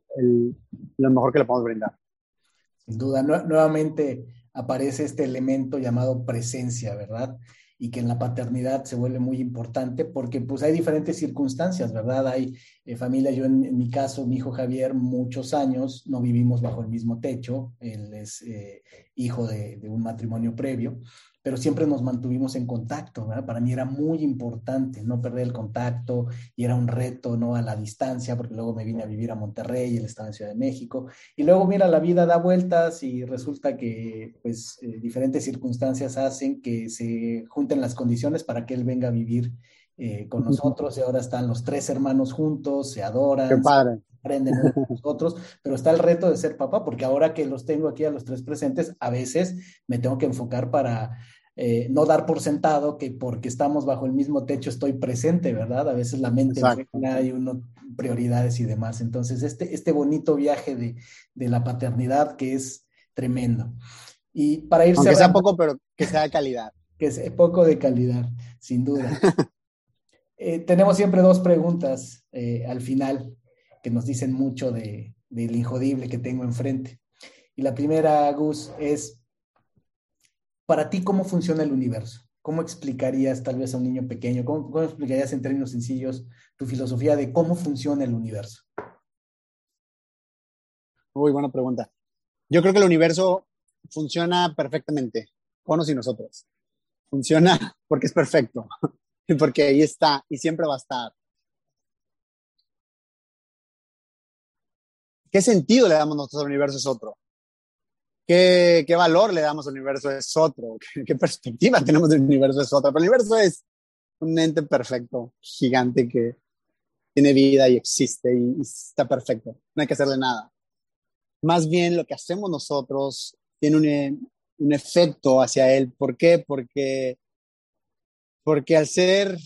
lo mejor que le podemos brindar. Sin duda, nuevamente aparece este elemento llamado presencia, ¿verdad? Y que en la paternidad se vuelve muy importante porque pues hay diferentes circunstancias, ¿verdad? Hay eh, familia, yo en, mi caso, mi hijo Javier, muchos años no vivimos bajo el mismo techo, él es eh, hijo de, de, un matrimonio previo, pero siempre nos mantuvimos en contacto, ¿verdad? Para mí era muy importante no perder el contacto y era un reto, ¿no? A la distancia, porque luego me vine a vivir a Monterrey, él estaba en Ciudad de México, y luego, mira, la vida da vueltas y resulta que, pues, eh, diferentes circunstancias hacen que se junten las condiciones para que él venga a vivir eh, con nosotros y ahora están los tres hermanos juntos, se adoran. Qué padre. Aprenden nosotros, pero está el reto de ser papá, porque ahora que los tengo aquí a los tres presentes, a veces me tengo que enfocar para eh, no dar por sentado que porque estamos bajo el mismo techo estoy presente, ¿verdad? A veces la mente hay uno prioridades y demás. Entonces, este, este bonito viaje de, de la paternidad que es tremendo. Y para irse... Aunque sea poco, pero que sea de calidad. que sea poco de calidad, sin duda. eh, tenemos siempre dos preguntas eh, al final que nos dicen mucho de, del injodible que tengo enfrente. Y la primera, Gus, es, para ti, ¿cómo funciona el universo? ¿Cómo explicarías tal vez a un niño pequeño, cómo, explicarías en términos sencillos tu filosofía de cómo funciona el universo? Muy buena pregunta. Yo creo que el universo funciona perfectamente, con y nosotros. Funciona porque es perfecto, porque ahí está y siempre va a estar. ¿Qué sentido le damos nosotros al universo es otro? qué, qué valor le damos al universo es otro, qué, perspectiva tenemos del universo es otra. Pero el universo es un ente perfecto, gigante que tiene vida y existe y, está perfecto. No hay que hacerle nada. Más bien lo que hacemos nosotros tiene un, un efecto hacia él. ¿Por qué? Porque, porque al ser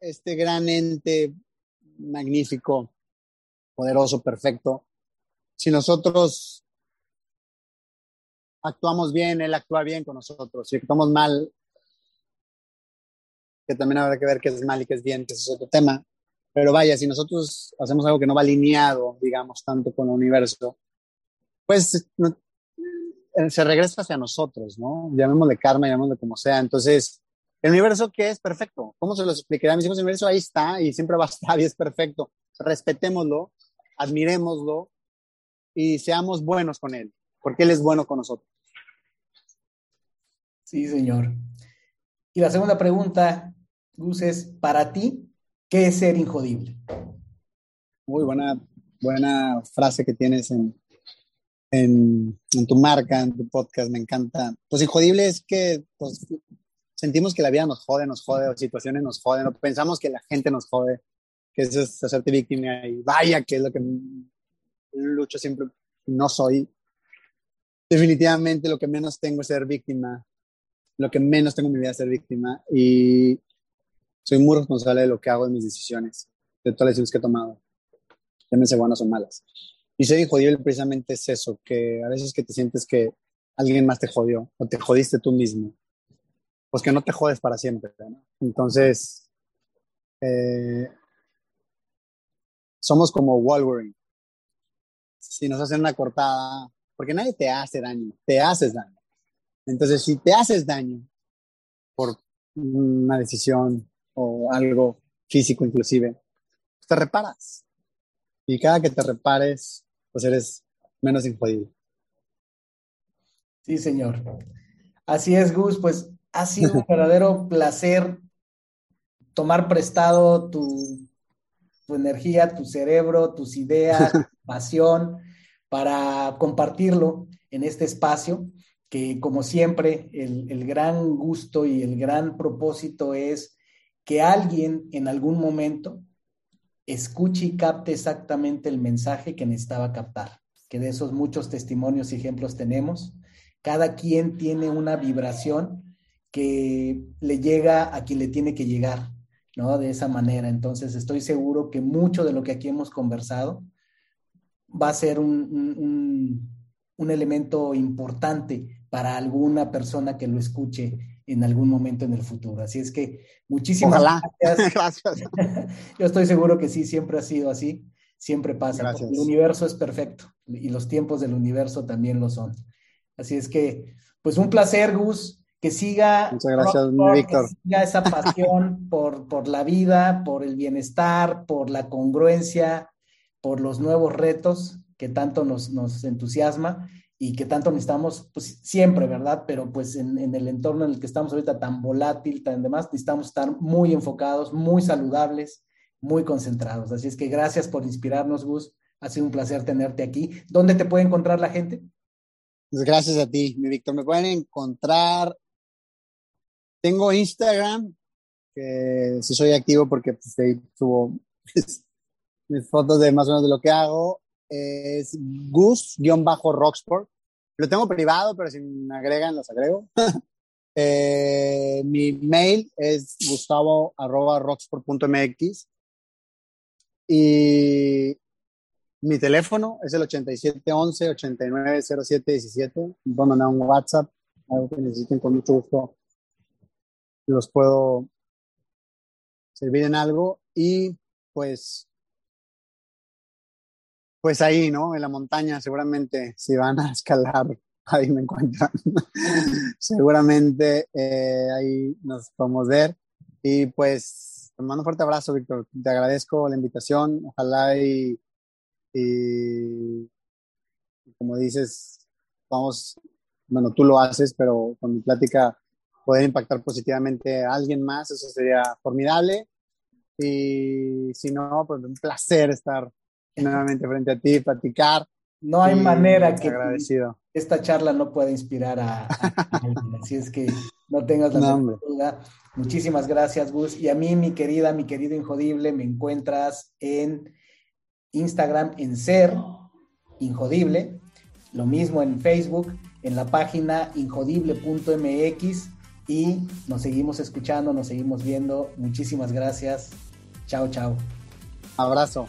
este gran ente magnífico, poderoso, perfecto, si nosotros actuamos bien, Él actúa bien con nosotros. Si actuamos mal, que también habrá que ver qué es mal y qué es bien, que es otro tema. Pero vaya, si nosotros hacemos algo que no va alineado, digamos, tanto con el universo, pues eh, se regresa hacia nosotros, ¿no? Llamémosle karma, llamémosle como sea. Entonces, el universo que es perfecto. ¿Cómo se lo explicaría a mis hijos? El universo ahí está y siempre va a estar y es perfecto. Respetémoslo, admirémoslo y seamos buenos con él, porque él es bueno con nosotros. Sí, señor. Y la segunda pregunta, Gus, es, para ti, ¿qué es ser injodible? Muy buena, buena frase que tienes en, en, tu marca, en tu podcast, me encanta. Pues injodible es que pues, sentimos que la vida nos jode, nos jode, o situaciones nos joden, o pensamos que la gente nos jode, que eso es hacerte víctima y vaya, que es lo que lucho siempre, no soy. Definitivamente lo que menos tengo es ser víctima lo que menos tengo en mi vida es ser víctima y soy muy responsable de lo que hago, de mis decisiones, de todas las decisiones que he tomado, llámense buenas o malas. Y ser jodido precisamente es eso, que a veces que te sientes que alguien más te jodió o te jodiste tú mismo, pues que no te jodes para siempre. Entonces, eh, somos como Wolverine. Si nos hacen una cortada, porque nadie te hace daño, te haces daño. Entonces, si te haces daño por una decisión o algo físico inclusive, pues te reparas. Y cada que te repares, pues eres menos infodible. Sí, señor. Así es, Gus. Pues ha sido un verdadero placer tomar prestado tu, tu energía, tu cerebro, tus ideas, pasión, para compartirlo en este espacio que como siempre el, el, gran gusto y el gran propósito es que alguien en algún momento escuche y capte exactamente el mensaje que necesitaba captar, que de esos muchos testimonios y ejemplos tenemos. Cada quien tiene una vibración que le llega a quien le tiene que llegar, ¿no? De esa manera. Entonces estoy seguro que mucho de lo que aquí hemos conversado va a ser un, un, un elemento importante para alguna persona que lo escuche en algún momento en el futuro. Así es que muchísimas gracias. gracias. Yo estoy seguro que sí, siempre ha sido así, siempre pasa. El universo es perfecto y los tiempos del universo también lo son. Así es que, pues un placer, Gus, que siga, Muchas gracias, Víctor. Que siga esa pasión por, por la vida, por el bienestar, por la congruencia, por los nuevos retos que tanto nos, entusiasma y que tanto necesitamos, pues siempre, ¿verdad? Pero pues en, el entorno en el que estamos ahorita tan volátil, tan demás, necesitamos estar muy enfocados, muy saludables, muy concentrados. Así es que gracias por inspirarnos, Gus. Ha sido un placer tenerte aquí. ¿Dónde te puede encontrar la gente? Pues gracias a ti, mi Víctor. Me pueden encontrar. Tengo Instagram, que sí soy activo porque pues, ahí subo mis fotos de más o menos de lo que hago es Gus-Roxport. Lo tengo privado, pero si me agregan, los agrego. eh, mi mail es gustavo.roxport.mx y mi teléfono es el 8711-890717. Me pueden mandar un WhatsApp, algo que necesiten con mucho gusto. Los puedo servir en algo y pues pues ahí, ¿no? En la montaña, seguramente, si van a escalar, ahí me encuentran. seguramente eh, ahí nos podemos ver. Y pues, te mando un fuerte abrazo, Víctor. Te agradezco la invitación. Ojalá y, y, como dices, vamos, bueno, tú lo haces, pero con mi plática poder impactar positivamente a alguien más, eso sería formidable. Y si no, pues un placer estar nuevamente frente a ti, platicar. No hay manera que esta charla no pueda inspirar a, alguien. Así es que no tengas la duda. Muchísimas gracias, Gus. Y a mí, mi querida, mi querido Injodible, me encuentras en Instagram en Ser Injodible. Lo mismo en Facebook, en la página injodible.mx. Y nos seguimos escuchando, nos seguimos viendo. Muchísimas gracias. Chao, chao. Abrazo.